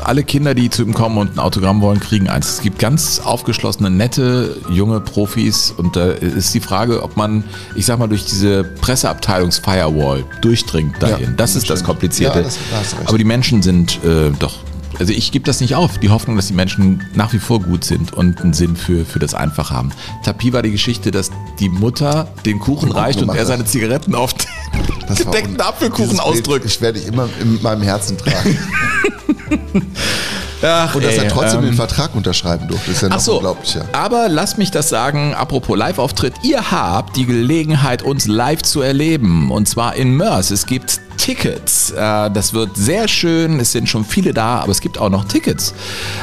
alle Kinder, die zu ihm kommen und ein Autogramm wollen, kriegen eins. Es gibt ganz aufgeschlossene, nette, junge Profis und da ist die Frage, ob man, ich sag mal, durch diese Presseabteilungs-Firewall durchdringt dahin. Ja, das ist das stimmt. Komplizierte. Ja, das- da hast du recht. Aber die Menschen sind äh, doch, also ich gebe das nicht auf, die Hoffnung, dass die Menschen nach wie vor gut sind und einen Sinn für, für das Einfach haben. Tapie war die Geschichte, dass die Mutter den Kuchen Den reicht und er seine Zigaretten auf den Das gedeckten Apfelkuchen ausdrückt. Ich werde ich immer in meinem Herzen tragen. Ach, Und dass er ey, trotzdem ähm, den Vertrag unterschreiben durfte, ist ja noch so, unglaublicher. aber lass mich das sagen, apropos Live-Auftritt, ihr habt die Gelegenheit, uns live zu erleben und zwar in Mörs. Es gibt Tickets, Äh, das wird sehr schön, es sind schon viele da, aber es gibt auch noch Tickets.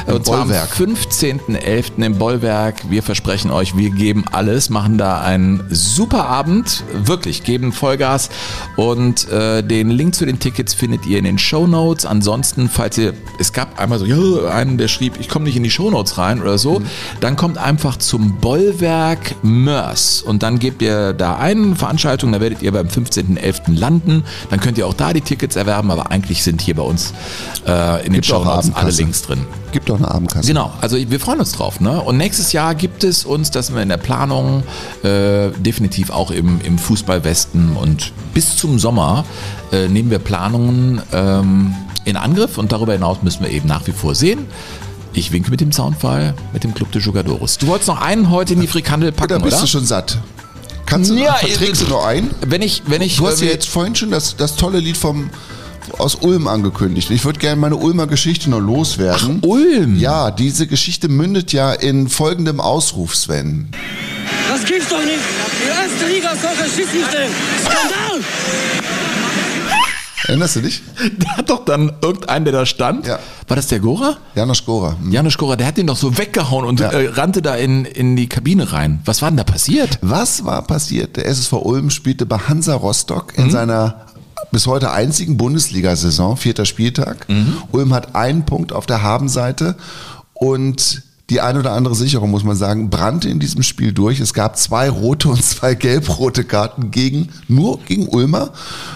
Im und zwar Bollwerk. am 15.11. im Bollwerk. Wir versprechen euch, wir geben alles, machen da einen super Abend, wirklich, geben Vollgas und äh, den Link zu den Tickets findet ihr in den Show Notes. Ansonsten, falls ihr, es gab einmal so ja, einen, der schrieb, ich komme nicht in die Show Notes rein oder so, dann kommt einfach zum Bollwerk Mörs und dann gebt ihr da eine Veranstaltung, da werdet ihr beim 15.11. landen. Dann könnt ihr auch da die Tickets erwerben, aber eigentlich sind hier bei uns äh, in den Gibt Show auch Notes alle. Links drin. Gibt doch eine Abendkasse. Genau, also wir freuen uns drauf. Ne? Und nächstes Jahr gibt es uns, das sind wir in der Planung, äh, definitiv auch im, im Fußballwesten. Und bis zum Sommer äh, nehmen wir Planungen ähm, in Angriff und darüber hinaus müssen wir eben nach wie vor sehen. Ich winke mit dem Soundfall, mit dem Club de Jugadores. Du wolltest noch einen heute in die Frikandel packen, Oder bist oder? du schon satt? Kannst du, Ja, verträgst äh, du noch ein? Wenn ich, wenn ich, Du hast äh, ja jetzt vorhin schon das, das tolle Lied vom aus Ulm angekündigt. Ich würde gerne meine Ulmer Geschichte noch loswerden. Ach, Ulm? Ja, diese Geschichte mündet ja in folgendem Ausruf, Sven. Das gibt's doch nicht. Die erste Liga ist doch ein Schiedsrichter. Skandal! Erinnerst du dich? Der hat doch dann irgendeinen, der da stand. Ja. War das der Gora? Janosch Gora. Hm. Janusz Gora, der hat den doch so weggehauen und Ja. äh, rannte da in, in die Kabine rein. Was war denn da passiert? Was war passiert? Der SSV Ulm spielte bei Hansa Rostock Mhm. in seiner bis heute einzigen Bundesliga-Saison, vierter Spieltag. Mhm. Ulm hat einen Punkt auf der Habenseite und die ein oder andere Sicherung, muss man sagen, brannte in diesem Spiel durch. Es gab zwei rote und zwei gelb-rote Karten gegen, nur gegen Ulmer.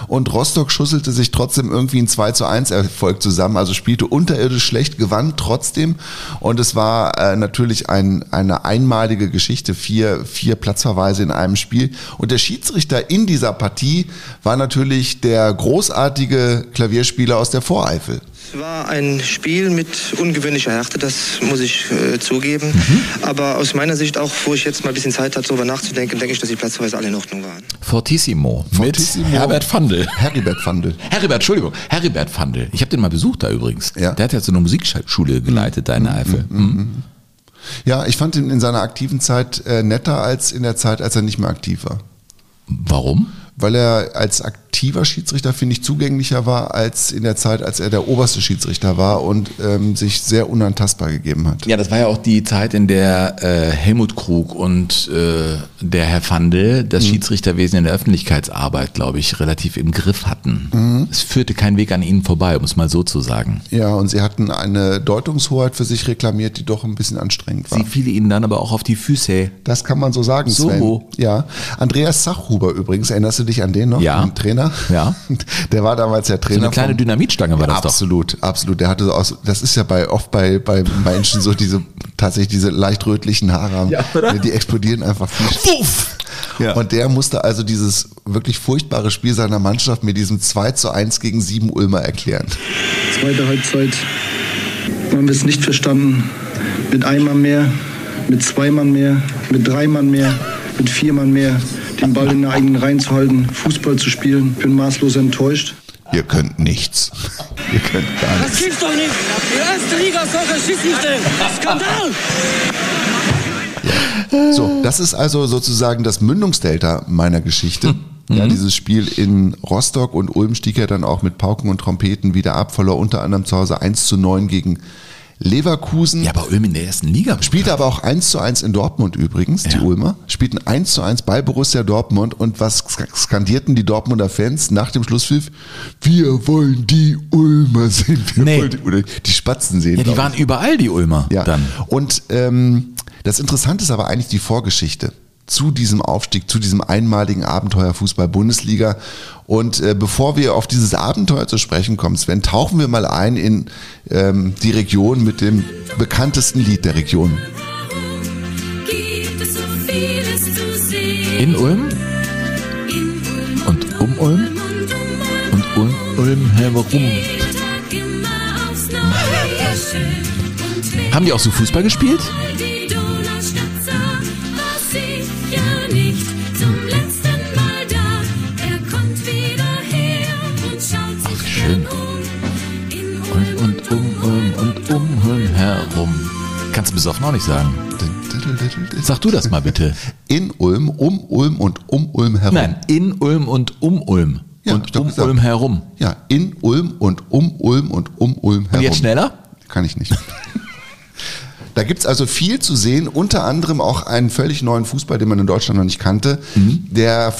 Und Rostock schusselte sich trotzdem irgendwie ein 2 zu 1 Erfolg zusammen. Also spielte unterirdisch schlecht, gewann trotzdem. Und es war äh, natürlich ein, eine einmalige Geschichte. Vier, vier Platzverweise in einem Spiel. Und der Schiedsrichter in dieser Partie war natürlich der großartige Klavierspieler aus der Voreifel. Es war ein Spiel mit ungewöhnlicher Härte, das muss ich äh, zugeben. Aber aus meiner Sicht auch, wo ich jetzt mal ein bisschen Zeit hatte, darüber nachzudenken, denke ich, dass die Platzverweise alle in Ordnung waren. Fortissimo, Fortissimo. mit Herbert Fandl. Heribert Fandl. Heribert, Entschuldigung, Heribert Fandl. Ich habe den mal besucht da übrigens. Ja. Der hat ja so eine Musikschule geleitet, da in der Eifel. Mhm. Ja, ich fand ihn in seiner aktiven Zeit äh, netter als in der Zeit, als er nicht mehr aktiv war. Warum? weil er als aktiver Schiedsrichter, finde ich, zugänglicher war als in der Zeit, als er der oberste Schiedsrichter war und ähm, sich sehr unantastbar gegeben hat. Ja, das war ja auch die Zeit, in der äh, Helmut Krug und äh, der Herr Fandel das mhm. Schiedsrichterwesen in der Öffentlichkeitsarbeit, glaube ich, relativ im Griff hatten. Mhm. Es führte kein Weg an ihnen vorbei, um es mal so zu sagen. Ja, und sie hatten eine Deutungshoheit für sich reklamiert, die doch ein bisschen anstrengend war. Sie fiel ihnen dann aber auch auf die Füße. Das kann man so sagen, so. Sven. Ja. Andreas Sachhuber übrigens, erinnerst du dich an den noch? Ja. Den Trainer? Ja. Der war damals der Trainer. So eine kleine vom, Dynamitstange war das absolut, doch. Absolut, absolut. Der hatte so aus, das ist ja bei, oft bei, bei Menschen so diese, tatsächlich diese leicht rötlichen Haare haben. Ja, oder? Die explodieren einfach viel. Wuff! Ja. Und der musste also dieses wirklich furchtbare Spiel seiner Mannschaft mit diesem 2 zu 1 gegen 7 Ulmer erklären. Zweite Halbzeit haben wir es nicht verstanden. Mit einem Mann mehr, mit zwei Mann mehr, mit drei Mann mehr, mit vier Mann mehr, den Ball in der eigenen Reihen zu halten, Fußball zu spielen. Bin maßlos enttäuscht. Ihr könnt nichts. Ihr könnt gar Das nichts. gibt's doch nicht. Die erste Liga Soccer Schiedsrichter. Skandal. So, das ist also sozusagen das Mündungsdelta meiner Geschichte. Ja, dieses Spiel in Rostock und Ulm stieg ja dann auch mit Pauken und Trompeten wieder ab, verlor unter anderem zu Hause 1 zu 9 gegen Leverkusen. Ja, aber Ulm in der ersten Liga. Spielte aber auch 1 zu 1 in Dortmund übrigens, die Ulmer. Spielten 1 zu 1 bei Borussia Dortmund und was sk- skandierten die Dortmunder Fans nach dem Schlusspfiff? Wir wollen die Ulmer sehen. Wir Nee. wollen die, oder die Spatzen sehen. Ja, die ich. waren überall, die Ulmer. Ja. Dann. Und ähm, das Interessante ist aber eigentlich die Vorgeschichte zu diesem Aufstieg, zu diesem einmaligen Abenteuer Fußball-Bundesliga. Und äh, bevor wir auf dieses Abenteuer zu sprechen kommen, Sven, tauchen wir mal ein in ähm, die Region mit dem bekanntesten Lied der Region. In Ulm und um Ulm und um Ulm herum. Haben die auch so Fußball gespielt? Schön. Ulm und um Ulm und um Ulm herum. Kannst du besoffen auch nicht sagen. Sag du das mal bitte. In Ulm, um Ulm und um Ulm herum. Nein, in Ulm und um Ulm. Ja, und um gesagt. Ulm herum. Ja, in Ulm und um Ulm und um Ulm herum. Und jetzt schneller? Kann ich nicht. Da gibt's also viel zu sehen, unter anderem auch einen völlig neuen Fußball, den man in Deutschland noch nicht kannte, der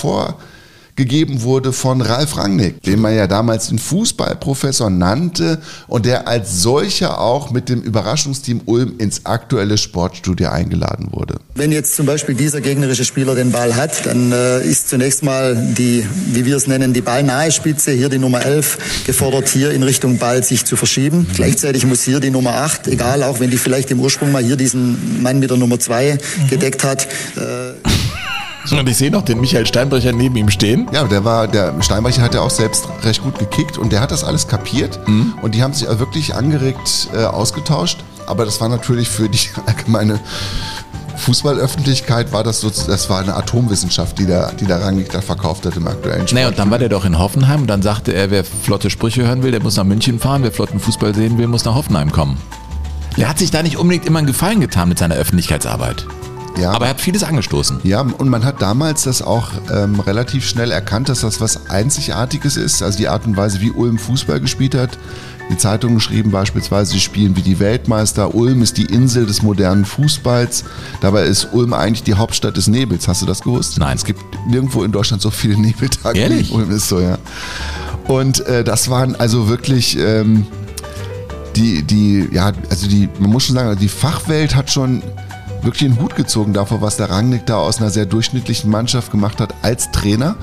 vorgegeben wurde von Ralf Rangnick, den man ja damals den Fußballprofessor nannte und der als solcher auch mit dem Überraschungsteam Ulm ins aktuelle Sportstudio eingeladen wurde. Wenn jetzt zum Beispiel dieser gegnerische Spieler den Ball hat, dann äh, ist zunächst mal die, wie wir es nennen, die ballnahe Spitze, hier die Nummer 11, gefordert, hier in Richtung Ball sich zu verschieben. Gleichzeitig muss hier die Nummer 8, egal, auch wenn die vielleicht im Ursprung mal hier diesen Mann mit der Nummer 2 gedeckt hat, äh, Und ich sehe noch den Michael Steinbrecher neben ihm stehen. Ja, der war, der Steinbrecher hat ja auch selbst recht gut gekickt und der hat das alles kapiert und die haben sich auch wirklich angeregt äh, ausgetauscht. Aber das war natürlich für die allgemeine Fußballöffentlichkeit war das so, das war eine Atomwissenschaft, die der, die der Rangnick da verkauft hat im aktuellen Sport. Naja, und dann war der doch in Hoffenheim und dann sagte er, wer flotte Sprüche hören will, der muss nach München fahren, wer flotten Fußball sehen will, muss nach Hoffenheim kommen. Der hat sich da nicht unbedingt immer einen Gefallen getan mit seiner Öffentlichkeitsarbeit. Ja. Aber er hat vieles angestoßen. Ja, und man hat damals das auch ähm, relativ schnell erkannt, dass das was Einzigartiges ist. Also die Art und Weise, wie Ulm Fußball gespielt hat. Die Zeitungen schrieben beispielsweise, sie spielen wie die Weltmeister. Ulm ist die Insel des modernen Fußballs. Dabei ist Ulm eigentlich die Hauptstadt des Nebels. Hast du das gewusst? Nein. Es gibt nirgendwo in Deutschland so viele Nebeltage. Ehrlich? Ulm ist so, ja. Und äh, das waren also wirklich ähm, die, die, ja, also die, man muss schon sagen, die Fachwelt hat schon wirklich einen Hut gezogen davor, was der Rangnick da aus einer sehr durchschnittlichen Mannschaft gemacht hat als Trainer.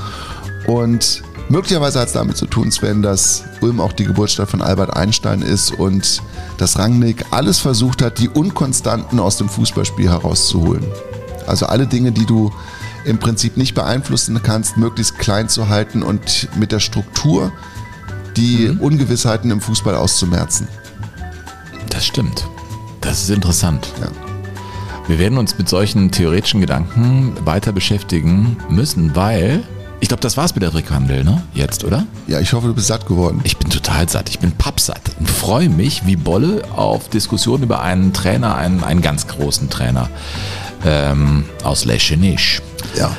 Und möglicherweise hat es damit zu tun, Sven, dass Ulm auch die Geburtsstadt von Albert Einstein ist und dass Rangnick alles versucht hat, die Unkonstanten aus dem Fußballspiel herauszuholen. Also alle Dinge, die du im Prinzip nicht beeinflussen kannst, möglichst klein zu halten und mit der Struktur die Ungewissheiten im Fußball auszumerzen. Das stimmt. Das ist interessant. Ja. Wir werden uns mit solchen theoretischen Gedanken weiter beschäftigen müssen, weil ich glaube, das war's mit der Rückhandel, ne? Jetzt, oder? Ja, ich hoffe, du bist satt geworden. Ich bin total satt. Ich bin pappsatt und freue mich wie Bolle auf Diskussionen über einen Trainer, einen, einen ganz großen Trainer ähm, aus Leschenich. Ja.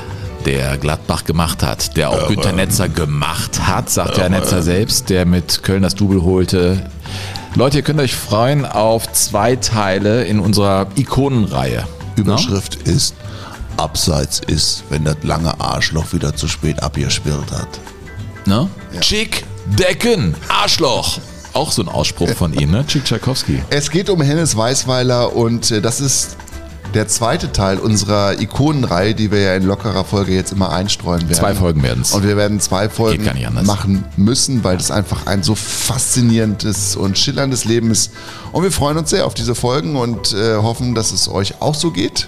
der Gladbach gemacht hat, der auch Ja, Günter Netzer gemacht hat, sagt ja aber- Netzer selbst, der mit Köln das Double holte. Leute, ihr könnt euch freuen auf zwei Teile in unserer Ikonenreihe. Überschrift ist Abseits ist, wenn das lange Arschloch wieder zu spät abgespielt hat. Ne? Chick Decken, Arschloch. Auch so ein Ausspruch von ihm, ne? Chick Tchaikovsky. Es geht um Hennes Weißweiler und äh, das ist der zweite Teil unserer Ikonenreihe, die wir ja in lockerer Folge jetzt immer einstreuen werden. Zwei Folgen werden's. Und wir werden zwei Folgen machen müssen, weil das einfach ein so faszinierendes und schillerndes Leben ist. Und wir freuen uns sehr auf diese Folgen und äh, hoffen, dass es euch auch so geht.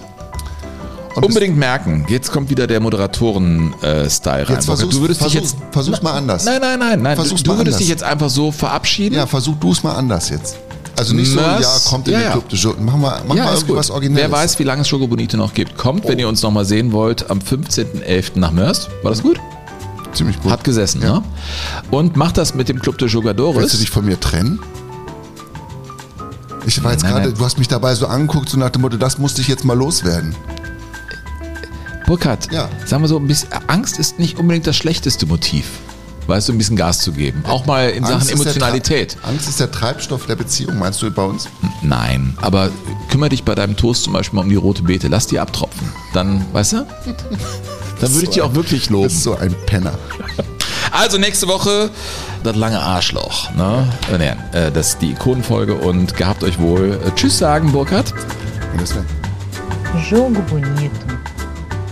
Und Unbedingt merken, jetzt kommt wieder der Moderatoren-Style rein. Jetzt versuch's- du würdest dich versuch's- jetzt. versuch's mal anders. Nein, nein, nein, nein. Versuch's du mal würdest anders. dich jetzt einfach so verabschieden. Ja, versuch du es mal anders jetzt. Also nicht so, Mörs- ja, kommt in ja, den ja. Club de Jour. Mach mal, mach ja, mal ist irgendwie gut. was Originelles. Wer weiß, wie lange es Schoko Bonito noch gibt. Kommt, wenn ihr uns nochmal sehen wollt, am 15.11. nach Mörs. War das gut? Ziemlich gut. Hat gesessen, ne? Und macht das mit dem Club de Jogadores. Willst du dich von mir trennen? Ich war jetzt gerade, du hast mich dabei so angeguckt, so nach dem Motto, das musste ich jetzt mal loswerden. Burkhard, Ja. sagen wir so, ein bisschen, Angst ist nicht unbedingt das schlechteste Motiv. Weißt du, ein bisschen Gas zu geben. Auch mal in Sachen Angst der Emotionalität. Angst ist der Treibstoff der Beziehung, meinst du bei uns? Nein, aber kümmere dich bei deinem Toast zum Beispiel mal um die rote Beete. Lass die abtropfen. Dann, weißt du? Dann würde ich dich auch wirklich loben. Das ist so ein Penner. Also nächste Woche das lange Arschloch. Ne? Äh, äh, das ist die Ikonenfolge und gehabt euch wohl. Äh, Tschüss sagen, Burkhard. Jogo Bonito.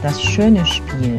Das schöne Spiel.